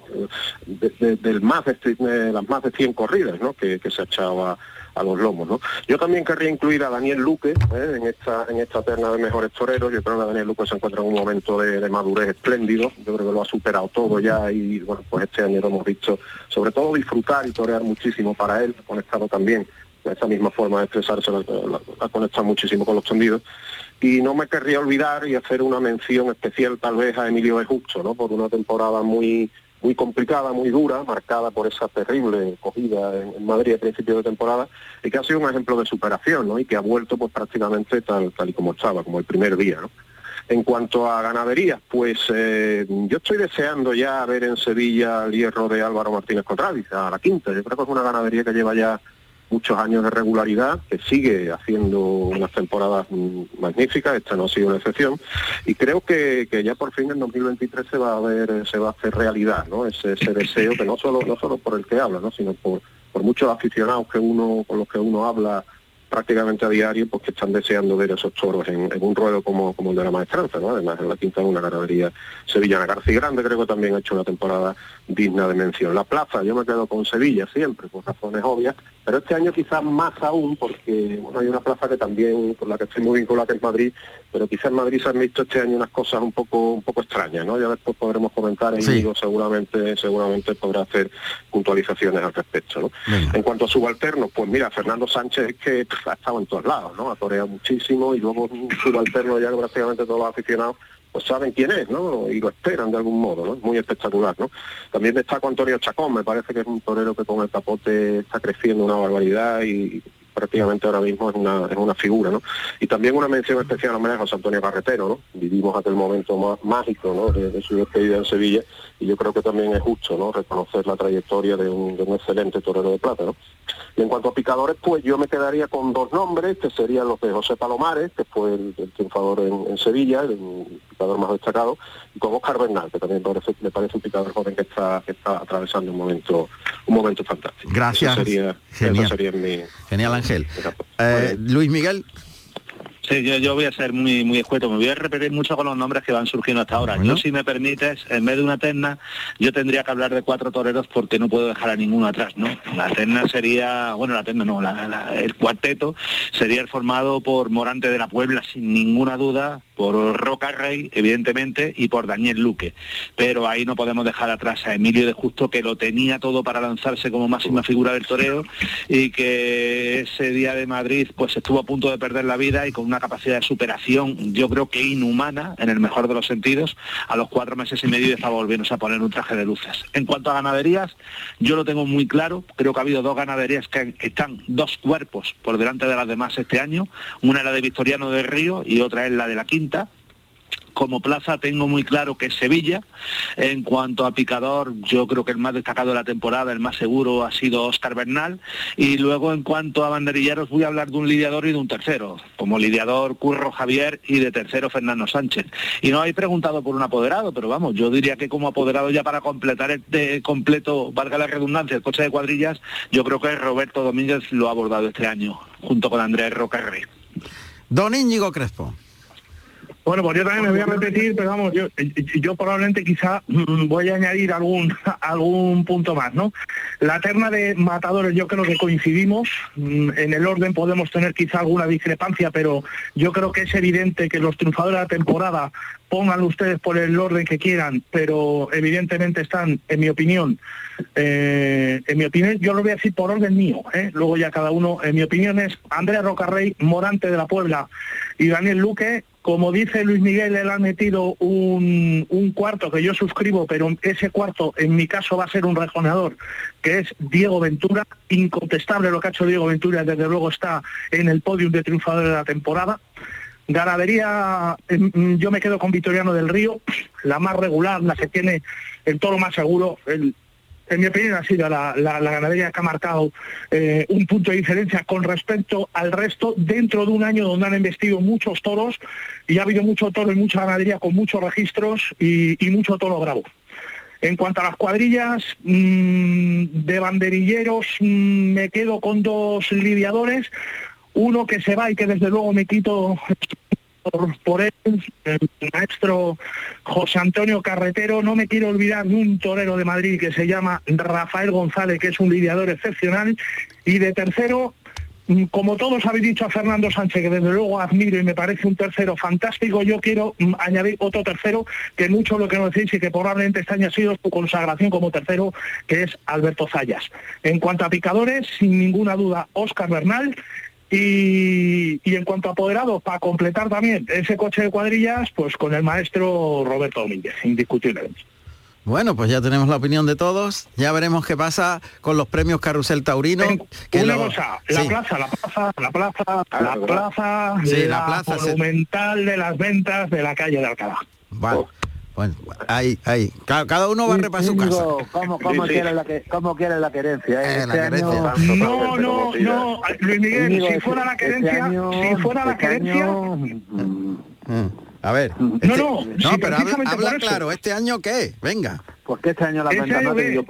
del más de, las más de 100 corridas ¿no? que, se ha echado a los lomos. ¿no? Yo también querría incluir a Daniel Luque ¿eh? en esta en esta terna de mejores toreros. Yo creo que Daniel Luque se encuentra en un momento de, madurez espléndido. Yo creo que lo ha superado todo ya y bueno, pues este año lo hemos visto sobre todo disfrutar y torear muchísimo para él, conectado también esa misma forma de expresarse, ha conectado muchísimo con los tendidos. Y no me querría olvidar y hacer una mención especial tal vez a Emilio de Justo, ¿no? por una temporada muy muy complicada, muy dura, marcada por esa terrible cogida en, Madrid a principios de temporada, y que ha sido un ejemplo de superación, ¿no? Y que ha vuelto pues prácticamente tal, tal y como estaba, como el primer día, ¿no? En cuanto a ganadería, pues eh, yo estoy deseando ya ver en Sevilla el hierro de Álvaro Martínez Contradiz, a la quinta. Yo creo que es una ganadería que lleva ya muchos años de regularidad, que sigue haciendo unas temporadas magníficas, esta no ha sido una excepción, y creo que, ya por fin en 2023 se va a ver, se va a hacer realidad, ¿no? Ese, deseo que no solo, no solo por el que habla, ¿no? sino por, por muchos aficionados que uno, con los que uno habla prácticamente a diario porque están deseando ver esos toros en, un ruedo como, como el de la maestranza, ¿no? Además en la quinta de una ganadería sevillana. García Grande creo que también ha hecho una temporada digna de mención. La plaza, yo me quedo con Sevilla siempre, por razones obvias, pero este año quizás más aún porque bueno, hay una plaza que también, por la que estoy muy vinculada, que es Madrid, pero quizás en Madrid se han visto este año unas cosas un poco un poco extrañas, ¿no? Ya después podremos comentar en sí. seguramente seguramente podrá hacer puntualizaciones al respecto, ¿no? En cuanto a subalternos, pues mira, Fernando Sánchez es que ha estado en todos lados, ¿no? Ha toreado muchísimo y luego subalterno ya que prácticamente todos los aficionados pues saben quién es, ¿no? Y lo esperan de algún modo, ¿no? Muy espectacular, ¿no? También destaco Antonio Chacón, me parece que es un torero que con el capote está creciendo una barbaridad y prácticamente ahora mismo es una, es una figura, ¿no? Y también una mención especial a José Antonio Carretero, ¿no? Vivimos aquel momento mágico, ¿no? De, su despedida en Sevilla y yo creo que también es justo, ¿no? Reconocer la trayectoria de un, de un excelente torero de plata, ¿no? Y en cuanto a picadores, pues yo me quedaría con dos nombres, que serían los de José Palomares, que fue el, triunfador en, Sevilla, el picador más destacado, y con Oscar Bernal, que también me parece un picador joven que está, que está atravesando un momento, un momento fantástico. Gracias. Genial. Genial, Ángel. Eh, Luis Miguel. Sí, yo, voy a ser muy muy escueto. Me voy a repetir mucho con los nombres que van surgiendo hasta ahora. Yo, si me permites, en vez de una terna, yo tendría que hablar de cuatro toreros porque no puedo dejar a ninguno atrás, ¿no? La terna sería, bueno, la terna no, el cuarteto sería el formado por Morante de la Puebla, sin ninguna duda, por Roca Rey, evidentemente, y por Daniel Luque. Pero ahí no podemos dejar atrás a Emilio de Justo, que lo tenía todo para lanzarse como máxima figura del toreo y que ese día de Madrid pues estuvo a punto de perder la vida y con una capacidad de superación, yo creo que inhumana, en el mejor de los sentidos, a los cuatro meses y medio estaba volviéndose a poner un traje de luces. En cuanto a ganaderías, yo lo tengo muy claro, creo que ha habido dos ganaderías que están dos cuerpos por delante de las demás este año, una es la de Victoriano del Río y otra es la de la Quinta como plaza tengo muy claro que es Sevilla. En cuanto a picador, yo creo que el más destacado de la temporada, el más seguro, ha sido Oscar Bernal. Y luego en cuanto a banderilleros, voy a hablar de un lidiador y de un tercero. Como lidiador, Curro Javier y de tercero, Fernando Sánchez. Y no habéis preguntado por un apoderado, pero vamos, yo diría que como apoderado ya para completar este completo, valga la redundancia, el coche de cuadrillas, yo creo que Roberto Domínguez lo ha abordado este año, junto con Andrés Rocarrey. Don Íñigo Crespo. Bueno, pues yo también me voy a repetir, pero vamos, yo, yo probablemente quizá mm, voy a añadir algún, algún punto más, ¿no? La terna de matadores yo creo que coincidimos, mm, en el orden podemos tener quizá alguna discrepancia, pero yo creo que es evidente que los triunfadores de la temporada pongan ustedes por el orden que quieran, pero evidentemente están, en mi opinión, eh, en mi opinión, yo lo voy a decir por orden mío, ¿eh? luego ya cada uno, en mi opinión es Andrea Rocarrey, Morante de la Puebla y Daniel Luque, como dice Luis Miguel, él ha metido un, cuarto que yo suscribo, pero ese cuarto en mi caso va a ser un rejoneador, que es Diego Ventura. Incontestable lo que ha hecho Diego Ventura, desde luego está en el podium de triunfador de la temporada. Ganadería, em, yo me quedo con Vitoriano del Río, la más regular, la que tiene el toro más seguro, en mi opinión, ha sido la, ganadería que ha marcado eh, un punto de diferencia con respecto al resto dentro de un año donde han investido muchos toros y ha habido mucho toro y mucha ganadería con muchos registros y, mucho toro bravo. En cuanto a las cuadrillas mm, de banderilleros, mm, me quedo con dos lidiadores. Uno que se va y que desde luego me quito por, él, el maestro José Antonio Carretero. No me quiero olvidar de un torero de Madrid que se llama Rafael González, que es un lidiador excepcional. Y de tercero, mm, como todos habéis dicho a Fernando Sánchez, que desde luego admiro y me parece un tercero fantástico, yo quiero mm, añadir otro tercero que mucho lo que nos decís y que probablemente este año ha sido su consagración como tercero, que es Alberto Zayas. En cuanto a picadores, sin ninguna duda, Óscar Bernal y, en cuanto a apoderados, para completar también ese coche de cuadrillas, pues con el maestro Roberto Domínguez, indiscutiblemente. Bueno, pues ya tenemos la opinión de todos. Ya veremos qué pasa con los premios Carrusel Taurino. que una cosa, la plaza, la plaza, la plaza, la plaza, sí, la, plaza monumental de las ventas de la calle de Alcalá. Vale. Bueno, ahí, ahí. Cada, uno va a repasar su casa. ¿Cómo, cómo quiere la, que, cómo quiere la querencia? Eh? Este la querencia. No, no, no. Luis Miguel, si fuera la este querencia, si fuera la querencia... Mm. A ver. No, este- no, no, pero habla, claro, ¿este año qué? Venga. Porque este año la este venta no yo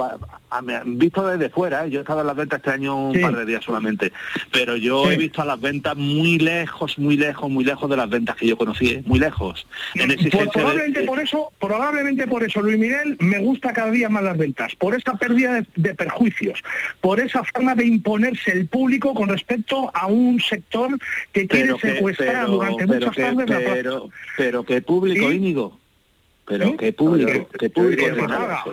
visto desde fuera, ¿eh? yo he estado en las ventas este año un par de días solamente, pero yo he visto a las ventas muy lejos, muy lejos, muy lejos de las ventas que yo conocí, ¿eh? muy lejos. Pues probablemente por eso, probablemente por eso, Luis Miguel, me gusta cada día más las ventas, por esa pérdida de, perjuicios, por esa forma de imponerse el público con respecto a un sector que quiere secuestrar durante muchas tardes pero, pero que público, Íñigo pero qué público, qué público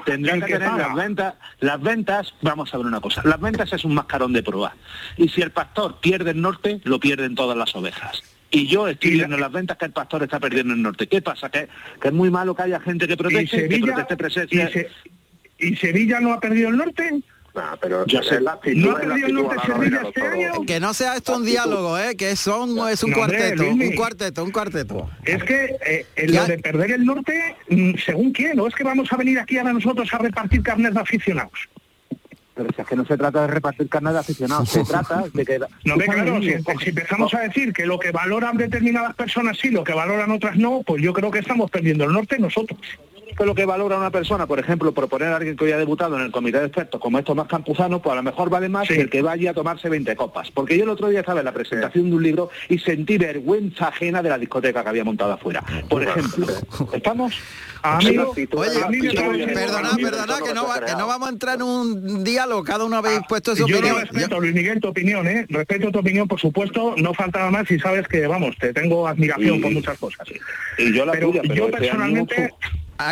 tendrán que, tener las ventas, las ventas, vamos a ver una cosa, las ventas es un mascarón de prueba. Y si el pastor pierde el norte, lo pierden todas las ovejas. Y yo estoy viendo las ventas que el pastor está perdiendo el norte. ¿Qué pasa? Que, es muy malo que haya gente que proteste, que proteste presencia. ¿Y Sevilla no ha perdido el norte? Pero Que no sea esto un diálogo, ¿eh? que son, es un cuarteto, un cuarteto, un cuarteto. Es que eh, lo de perder el norte, mm, según quién, no es que vamos a venir aquí ahora nosotros a repartir carnes de aficionados. Pero si es que no se trata de repartir carnes de aficionados, se trata de que... No, ve, claro, si, si, empezamos a decir que lo que valoran determinadas personas sí, lo que valoran otras no, pues yo creo que estamos perdiendo el norte nosotros que lo que valora una persona, por ejemplo, proponer a alguien que hoy ha debutado en el comité de expertos como esto más Campuzano, pues a lo mejor vale más que el que vaya a tomarse 20 copas. Porque yo el otro día estaba en la presentación de un libro y sentí vergüenza ajena de la discoteca que había montado afuera. Por ejemplo, ¿estamos? Amigo, oye, perdona, perdona, que no, que no vamos a entrar en un diálogo, cada uno habéis ah, puesto su yo opinión. Yo respeto, Luis Miguel, tu opinión, ¿eh? Respeto tu opinión, por supuesto, no faltaba más y sabes que, vamos, te tengo admiración por muchas cosas. Y yo la pero, pero yo personalmente...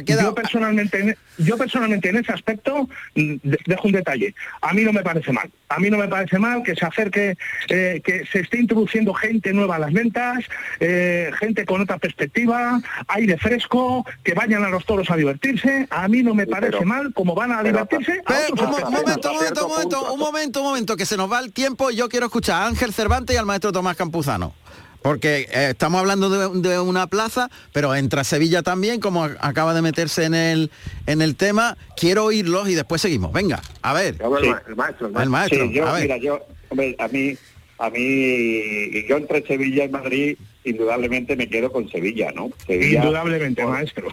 Yo personalmente, yo personalmente en ese aspecto mm, dejo un detalle. A mí no me parece mal. A mí no me parece mal que se acerque, eh, que se esté introduciendo gente nueva a las ventas, eh, gente con otra perspectiva, aire fresco, que vayan a los toros a divertirse. A mí no me parece mal como van a divertirse. un, momento, un momento, un momento, un momento, un momento, que se nos va el tiempo. Yo quiero escuchar a Ángel Cervantes y al maestro Tomás Campuzano. Porque eh, estamos hablando de, una plaza, pero entra Sevilla también, como acaba de meterse en el en el tema. Quiero oírlos y después seguimos. Venga, a ver. El, maestro, el maestro. yo, Mira, yo, a mí, a mí, yo entre Sevilla y Madrid, indudablemente me quedo con Sevilla, ¿no? indudablemente, maestro.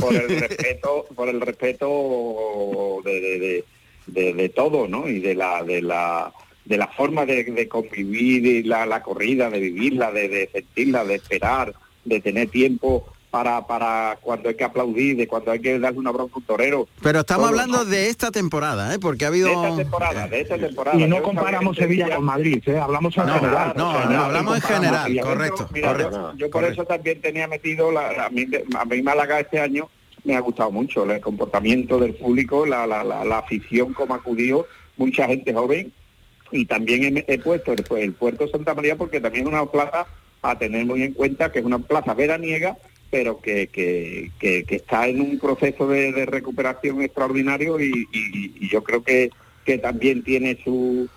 Por, el respeto, por el respeto de, de, de todo, ¿no? Y de la de la de la forma de, convivir y la, corrida, de vivirla, de, sentirla, de esperar, de tener tiempo para, para cuando hay que aplaudir, de cuando hay que darle una bronca a un torero. Pero estamos hablando de esta temporada, ¿eh? porque ha habido... De esta temporada, de esta temporada. Y no comparamos Sevilla con Madrid, ¿eh? hablamos en general. No, hablamos en general, correcto. Yo, por eso también tenía metido, la, a, mí, a mí Málaga este año me ha gustado mucho el comportamiento del público, la, la, la, afición como acudió, mucha gente joven y también he, puesto el, el, puerto Santa María porque también es una plaza a tener muy en cuenta que es una plaza veraniega pero que, que, que, está en un proceso de, recuperación extraordinario y, yo creo que, que también tiene su,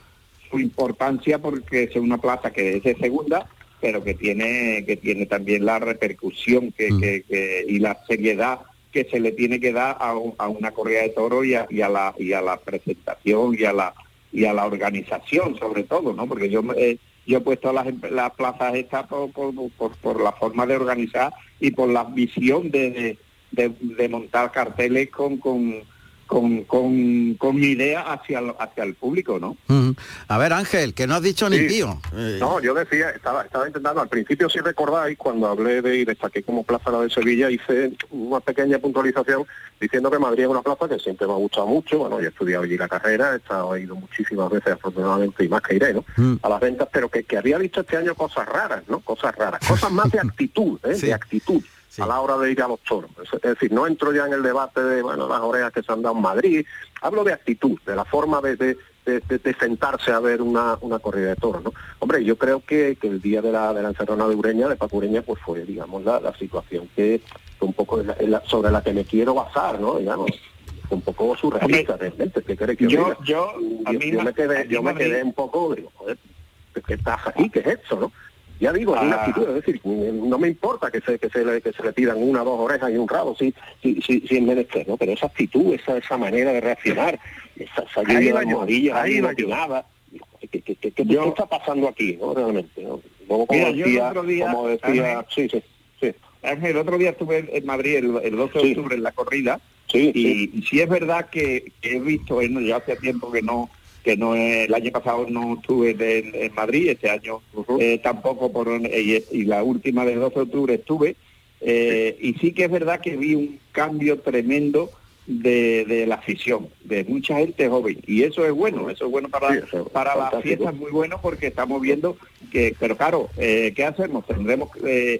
su importancia porque es una plaza que es de segunda pero que tiene que tiene también la repercusión que, mm. que, y la seriedad que se le tiene que dar a, a una corrida de toro y a, y a la y a la presentación y a la y a la organización sobre todo, ¿no? Porque yo eh, yo he puesto las, las plazas estas por, por, por, la forma de organizar y por la visión de, de, de montar carteles con, con, con, con, con mi idea hacia el, hacia el público, ¿no? A ver, Ángel, que no has dicho ni tío. Eh, no, yo decía, estaba, estaba intentando, al principio si recordáis, cuando hablé de y destaqué como plaza la de Sevilla, hice una pequeña puntualización diciendo que Madrid es una plaza que siempre me ha gustado mucho, bueno, yo he estudiado allí la carrera, he, estado, ido muchísimas veces afortunadamente y más que iré, ¿no? A las ventas, pero que, que había visto este año cosas raras, ¿no? Cosas raras, cosas más de actitud, ¿eh? De actitud a la hora de ir a los toros. Es, decir, no entro ya en el debate de bueno las orejas que se han dado en Madrid, hablo de actitud, de la forma de, de, sentarse a ver una, una corrida de toros. ¿no? Hombre, yo creo que, que el día de la, de la encerrona de Ureña, de Paco Ureña, pues fue, digamos, la, la situación que un poco sobre la que me quiero basar, ¿no? Digamos, un poco surrealista realmente. ¿Qué que yo, yo, a mí me quedé, yo me quedé un poco, digo, joder, ¿qué estás aquí? ¿Qué es eso, no? Ya digo, es una ah. actitud, es decir, no me importa que se, que se, le, que se le tiran una, dos orejas y un rabo, si, si, si, si menester, ¿no? Pero esa actitud, esa, esa manera de reaccionar, esa, esa va yo, ahí va yo. ¿Qué, qué, qué, qué, está pasando aquí, no? Realmente, ¿no? Como, como Mira, decía, otro día, como decía, sí, sí, sí. Ángel, el otro día estuve en Madrid el, el 12 de octubre en la corrida sí, y, sí. y sí es verdad que, que he visto, bueno, ya hace tiempo que no que no el año pasado no estuve en, en Madrid, este año eh, tampoco por y, y, la última del 12 de octubre estuve eh, y sí que es verdad que vi un cambio tremendo de, de, la afición, de mucha gente joven y eso es bueno, eso es bueno para, sí, eso, para las fiestas, muy bueno porque estamos viendo que, pero claro, eh, ¿qué hacemos? Tendremos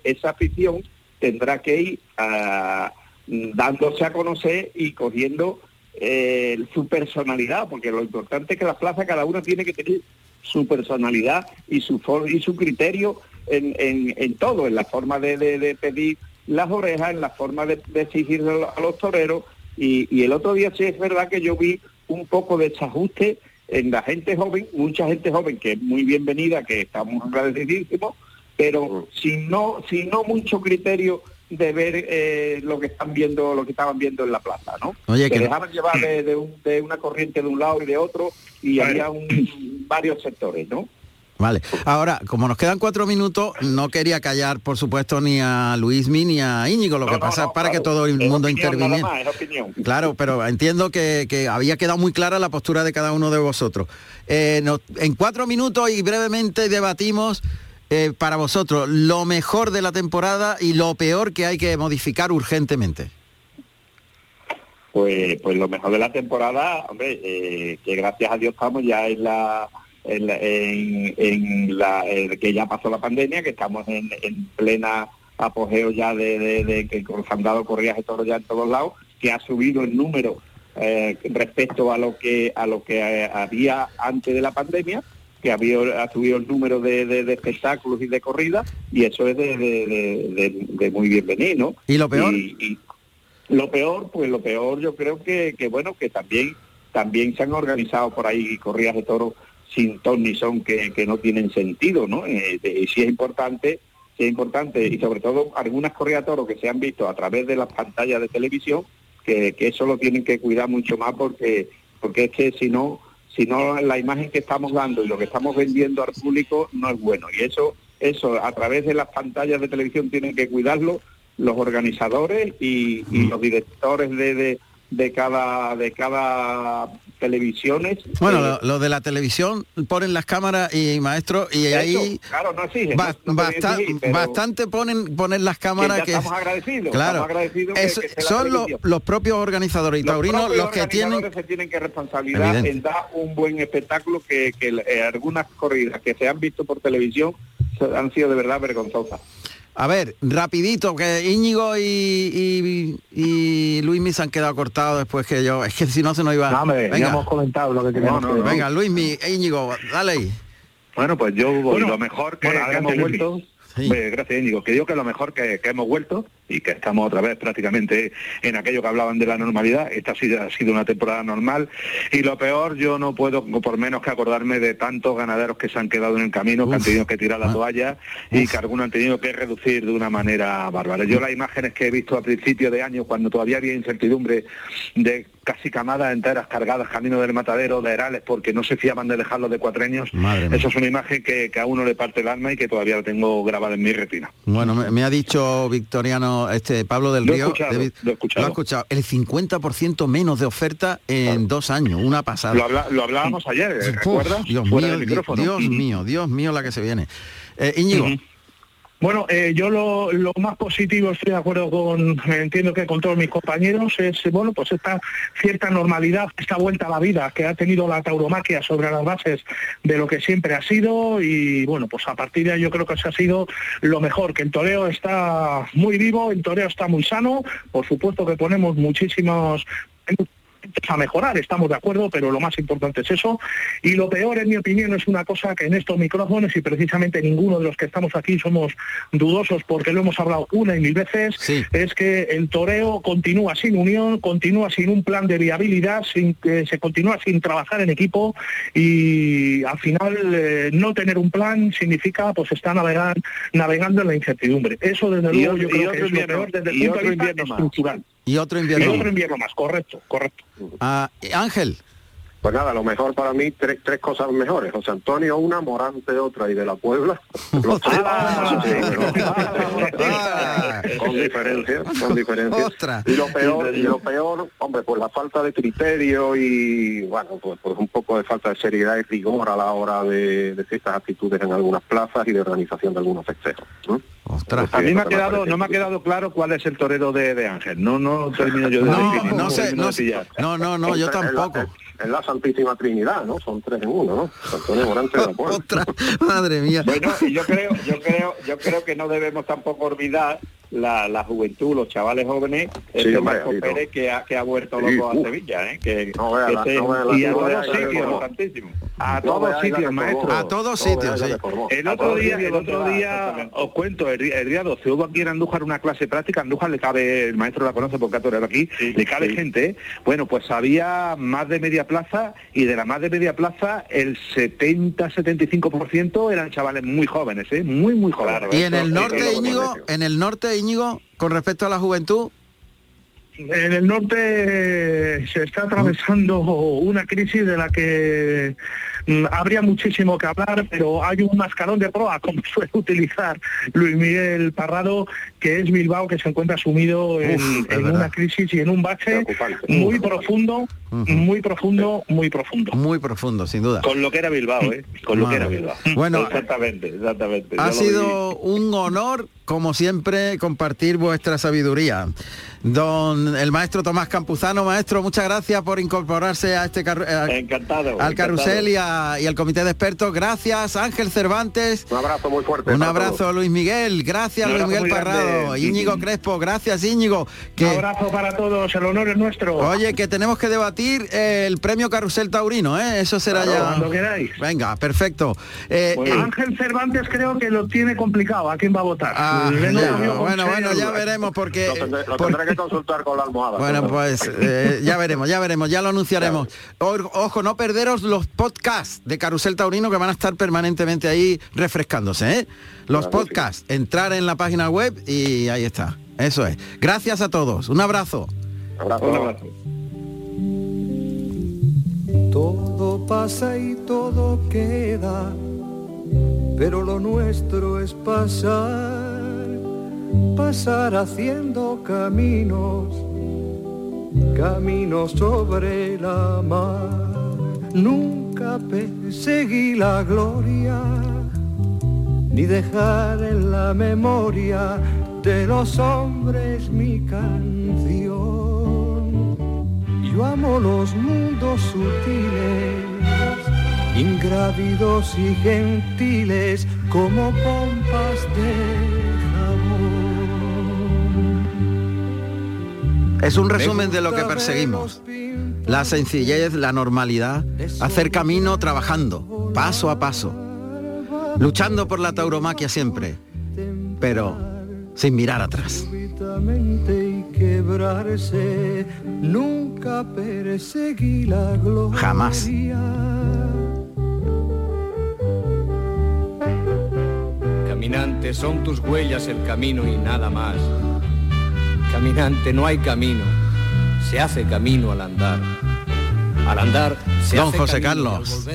esa afición tendrá que ir a, dándose a conocer y cogiendo eh, su personalidad, porque lo importante es que la plaza cada uno tiene que tener su personalidad y su y su criterio en, en, en todo, en la forma de, de, de, pedir las orejas, en la forma de, de exigir a los toreros. Y, y, el otro día sí es verdad que yo vi un poco de desajuste en la gente joven, mucha gente joven que es muy bienvenida, que estamos agradecidísimos, pero si no, si no mucho criterio de ver eh, lo que están viendo, lo que estaban viendo en la plaza, ¿no? Oye, Se que dejaban llevar de, de, un, de, una corriente de un lado y de otro y vale. había un, varios sectores, ¿no? Vale. Ahora, como nos quedan cuatro minutos, no quería callar, por supuesto, ni a Luismi ni a Íñigo. Lo no, que no, pasa no, es para claro. que todo el mundo interviniera. nada más, es opinión. Claro, pero entiendo que, que, había quedado muy clara la postura de cada uno de vosotros. Eh, no, en cuatro minutos y brevemente debatimos eh, para vosotros lo mejor de la temporada y lo peor que hay que modificar urgentemente. Pues, pues lo mejor de la temporada, hombre, eh, que gracias a Dios estamos ya en la que ya pasó la pandemia, que estamos en, en plena apogeo ya de, de, de que se han dado corridas de toros ya en todos lados, que ha subido el número eh, respecto a lo que a lo que había antes de la pandemia, que había ha subido el número de, de, de espectáculos y de corridas, y eso es de, de muy bienvenido. ¿no? ¿Y lo peor? Y, y, lo peor, pues lo peor yo creo que, que bueno, que también también se han organizado por ahí corridas de toros sin ton ni son que, que no tienen sentido, ¿no? Eh, de, sí es importante, sí es importante, y sobre todo algunas corridas de toros que se han visto a través de las pantallas de televisión, que, que eso lo tienen que cuidar mucho más porque, porque es que si no, si no la imagen que estamos dando y lo que estamos vendiendo al público no es bueno. Y eso, eso a través de las pantallas de televisión tienen que cuidarlo los organizadores y, y los directores de, de, de, cada de cada televisiones. Bueno, eh, lo, lo, de la televisión ponen las cámaras y maestro y eso, ahí claro, no exige, ba no, basta exigir, bastante ponen ponen las cámaras que, estamos agradecidos, claro, estamos agradecidos es, que, que son lo, los propios organizadores y los taurinos los que tienen se tienen que responsabilidad Evidente. en dar un buen espectáculo que, que eh, algunas corridas que se han visto por televisión han sido de verdad vergonzosas. A ver, rapidito, que Íñigo y, y, y Luis se han quedado cortados después que yo. Es que si no se nos iba. No, hombre, Venga. ya hemos comentado lo que teníamos. No, no, Venga, Luis, Íñigo, dale ahí. Bueno, pues yo bueno, lo mejor que, bueno, que hemos vuelto. Sí. Pues, gracias, Íñigo. Que digo que lo mejor que, que, hemos vuelto y que estamos otra vez prácticamente en aquello que hablaban de la normalidad. Esta ha sido, ha sido una temporada normal. Y lo peor, yo no puedo, por menos que acordarme de tantos ganaderos que se han quedado en el camino, Uf. que han tenido que tirar la toalla Uf. y que algunos han tenido que reducir de una manera bárbara. Yo las imágenes que he visto a principio de año, cuando todavía había incertidumbre de casi camadas enteras cargadas camino del matadero de herales porque no se fiaban de dejarlos de cuatreños. Eso es una imagen que, que, a uno le parte el alma y que todavía la tengo grabada en mi retina. Bueno, me, me ha dicho Victoriano, este Pablo del lo Río, David, lo, he escuchado. lo, ha escuchado. el 50% menos de oferta en dos años, una pasada. Lo, habla, lo hablábamos ayer, ¿recuerdas? Dios mío, Dios mío, Dios mío la que se viene. Eh, Íñigo. Uh -huh. Bueno, eh, yo lo, lo, más positivo, estoy de acuerdo con, entiendo que con todos mis compañeros, es, bueno, pues esta cierta normalidad, esta vuelta a la vida que ha tenido la tauromaquia sobre las bases de lo que siempre ha sido y, bueno, pues a partir de ahí yo creo que eso ha sido lo mejor, que el toreo está muy vivo, el toreo está muy sano, por supuesto que ponemos muchísimos a mejorar, estamos de acuerdo, pero lo más importante es eso. Y lo peor, en mi opinión, es una cosa que en estos micrófonos, y precisamente ninguno de los que estamos aquí somos dudosos porque lo hemos hablado una y mil veces, es que el toreo continúa sin unión, continúa sin un plan de viabilidad, sin que se continúa sin trabajar en equipo y al final eh, no tener un plan significa pues estar navegando en la incertidumbre. Eso desde luego yo creo que es lo peor desde el punto de vista estructural. Y otro invierno. Y otro invierno más, correcto, correcto. Ah, Ángel. Pues nada, lo mejor para mí, tres, tres cosas mejores. José Antonio una, Morante otra y de la Puebla. Los tres. con diferencia, con diferencia. Y lo peor, y lo peor, hombre, pues la falta de criterio y bueno, pues, pues, un poco de falta de seriedad y rigor a la hora de, de ciertas actitudes en algunas plazas y de organización de algunos festejos. A mí me ha quedado, no me ha quedado claro cuál es el torero de, de Ángel. No, no termino yo de no, no, sé, no, no, no, no, yo tampoco es la Santísima Trinidad, ¿no? Son tres en uno, ¿no? Antonio Morante de la Otra, madre mía. Bueno, y yo creo, yo creo, yo creo que no debemos tampoco olvidar la, la juventud, los chavales jóvenes, este Marco Pérez que ha, que ha vuelto loco a Sevilla, ¿eh? que, no que no y a todos sitios, a todos sitios, maestro. A todos sitios, sí. El otro día, el otro día, os cuento, el, día 12 hubo aquí en Andújar una clase práctica, Andújar le cabe, el maestro la conoce porque ha torero aquí, le cabe gente, ¿eh? bueno, pues había más de media plaza y de la más de media plaza el 70-75% eran chavales muy jóvenes, ¿eh? muy, muy jóvenes. y en el norte, Íñigo, en el norte, Con respecto a la juventud, en el norte se está atravesando una crisis de la que habría muchísimo que hablar, pero hay un mascarón de proa, como suele utilizar Luis Miguel Parrado, que es Bilbao, que se encuentra sumido en, una crisis y en un bache muy profundo, muy profundo, muy profundo. Muy profundo, sin duda. Con lo que era Bilbao, ¿eh? Con lo que era Bilbao. Bueno, exactamente, exactamente. Ha sido un honor, como siempre, compartir vuestra sabiduría. Don el maestro Tomás Campuzano, maestro, muchas gracias por incorporarse a este encantado, al carrusel y, al comité de expertos. Gracias, Ángel Cervantes. Un abrazo muy fuerte. Un abrazo, Luis Miguel. Gracias, Luis Miguel Parrado. Íñigo Crespo, gracias, Íñigo. Un abrazo para todos, el honor es nuestro. Oye, que tenemos que debatir el premio Carrusel Taurino, ¿eh? Eso será ya. Cuando queráis. Venga, perfecto. Eh, eh, Ángel Cervantes creo que lo tiene complicado. ¿A quién va a votar? Ah, bueno, bueno, ya veremos porque consultar con la almohada. Bueno, pues eh, ya veremos, ya veremos, ya lo anunciaremos. ojo, no perderos los podcasts de Carusel Taurino que van a estar permanentemente ahí refrescándose, ¿eh? Los podcasts, entrar en la página web y ahí está. Eso es. Gracias a todos. Un abrazo. abrazo. Un abrazo. Todo pasa y todo queda, pero lo nuestro es pasar pasar haciendo caminos, caminos sobre la mar. Nunca perseguí la gloria, ni dejar en la memoria de los hombres mi canción. Yo amo los mundos sutiles, ingrávidos y gentiles como pompas de Es un resumen de lo que perseguimos. La sencillez, la normalidad, hacer camino trabajando, paso a paso, luchando por la tauromaquia siempre, pero sin mirar atrás. Jamás. Caminante, son tus huellas el camino y nada más. Caminante, no hay camino, se hace camino al andar. Al andar se Don hace José Carlos.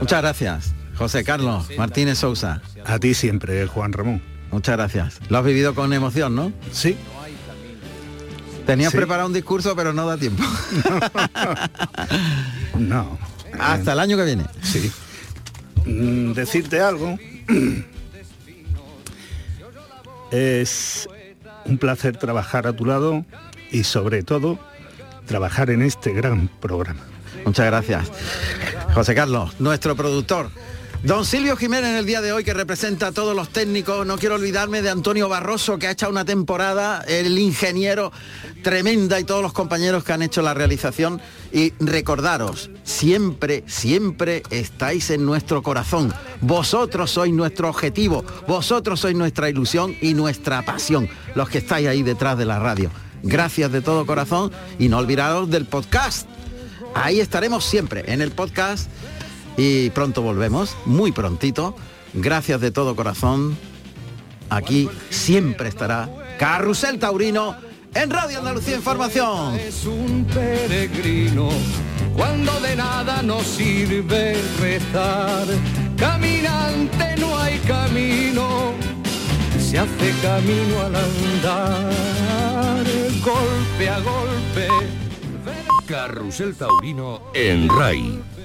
Muchas gracias. José Carlos Martínez Sousa. A ti siempre, Juan Ramón. Muchas gracias. Lo has vivido con emoción, ¿no? Sí. Tenías preparado un discurso, pero no da tiempo. no. Hasta el año que viene. Sí. Mm, decirte algo. es un placer trabajar a tu lado y sobre todo trabajar en este gran programa. Muchas gracias. José Carlos, nuestro productor. Don Silvio Jiménez en el día de hoy que representa a todos los técnicos, no quiero olvidarme de Antonio Barroso que ha hecho una temporada, el ingeniero tremenda y todos los compañeros que han hecho la realización y recordaros, siempre, siempre estáis en nuestro corazón. Vosotros sois nuestro objetivo, vosotros sois nuestra ilusión y nuestra pasión, los que estáis ahí detrás de la radio. Gracias de todo corazón y no olvidaros del podcast. Ahí estaremos siempre en el podcast y pronto volvemos, muy prontito. Gracias de todo corazón. Aquí siempre estará Carrusel Taurino en Radio Andalucía Información. Es un peregrino cuando de nada nos sirve rezar. Caminante no hay camino, se hace camino al andar, golpe a golpe. Carrusel Taurino en RAI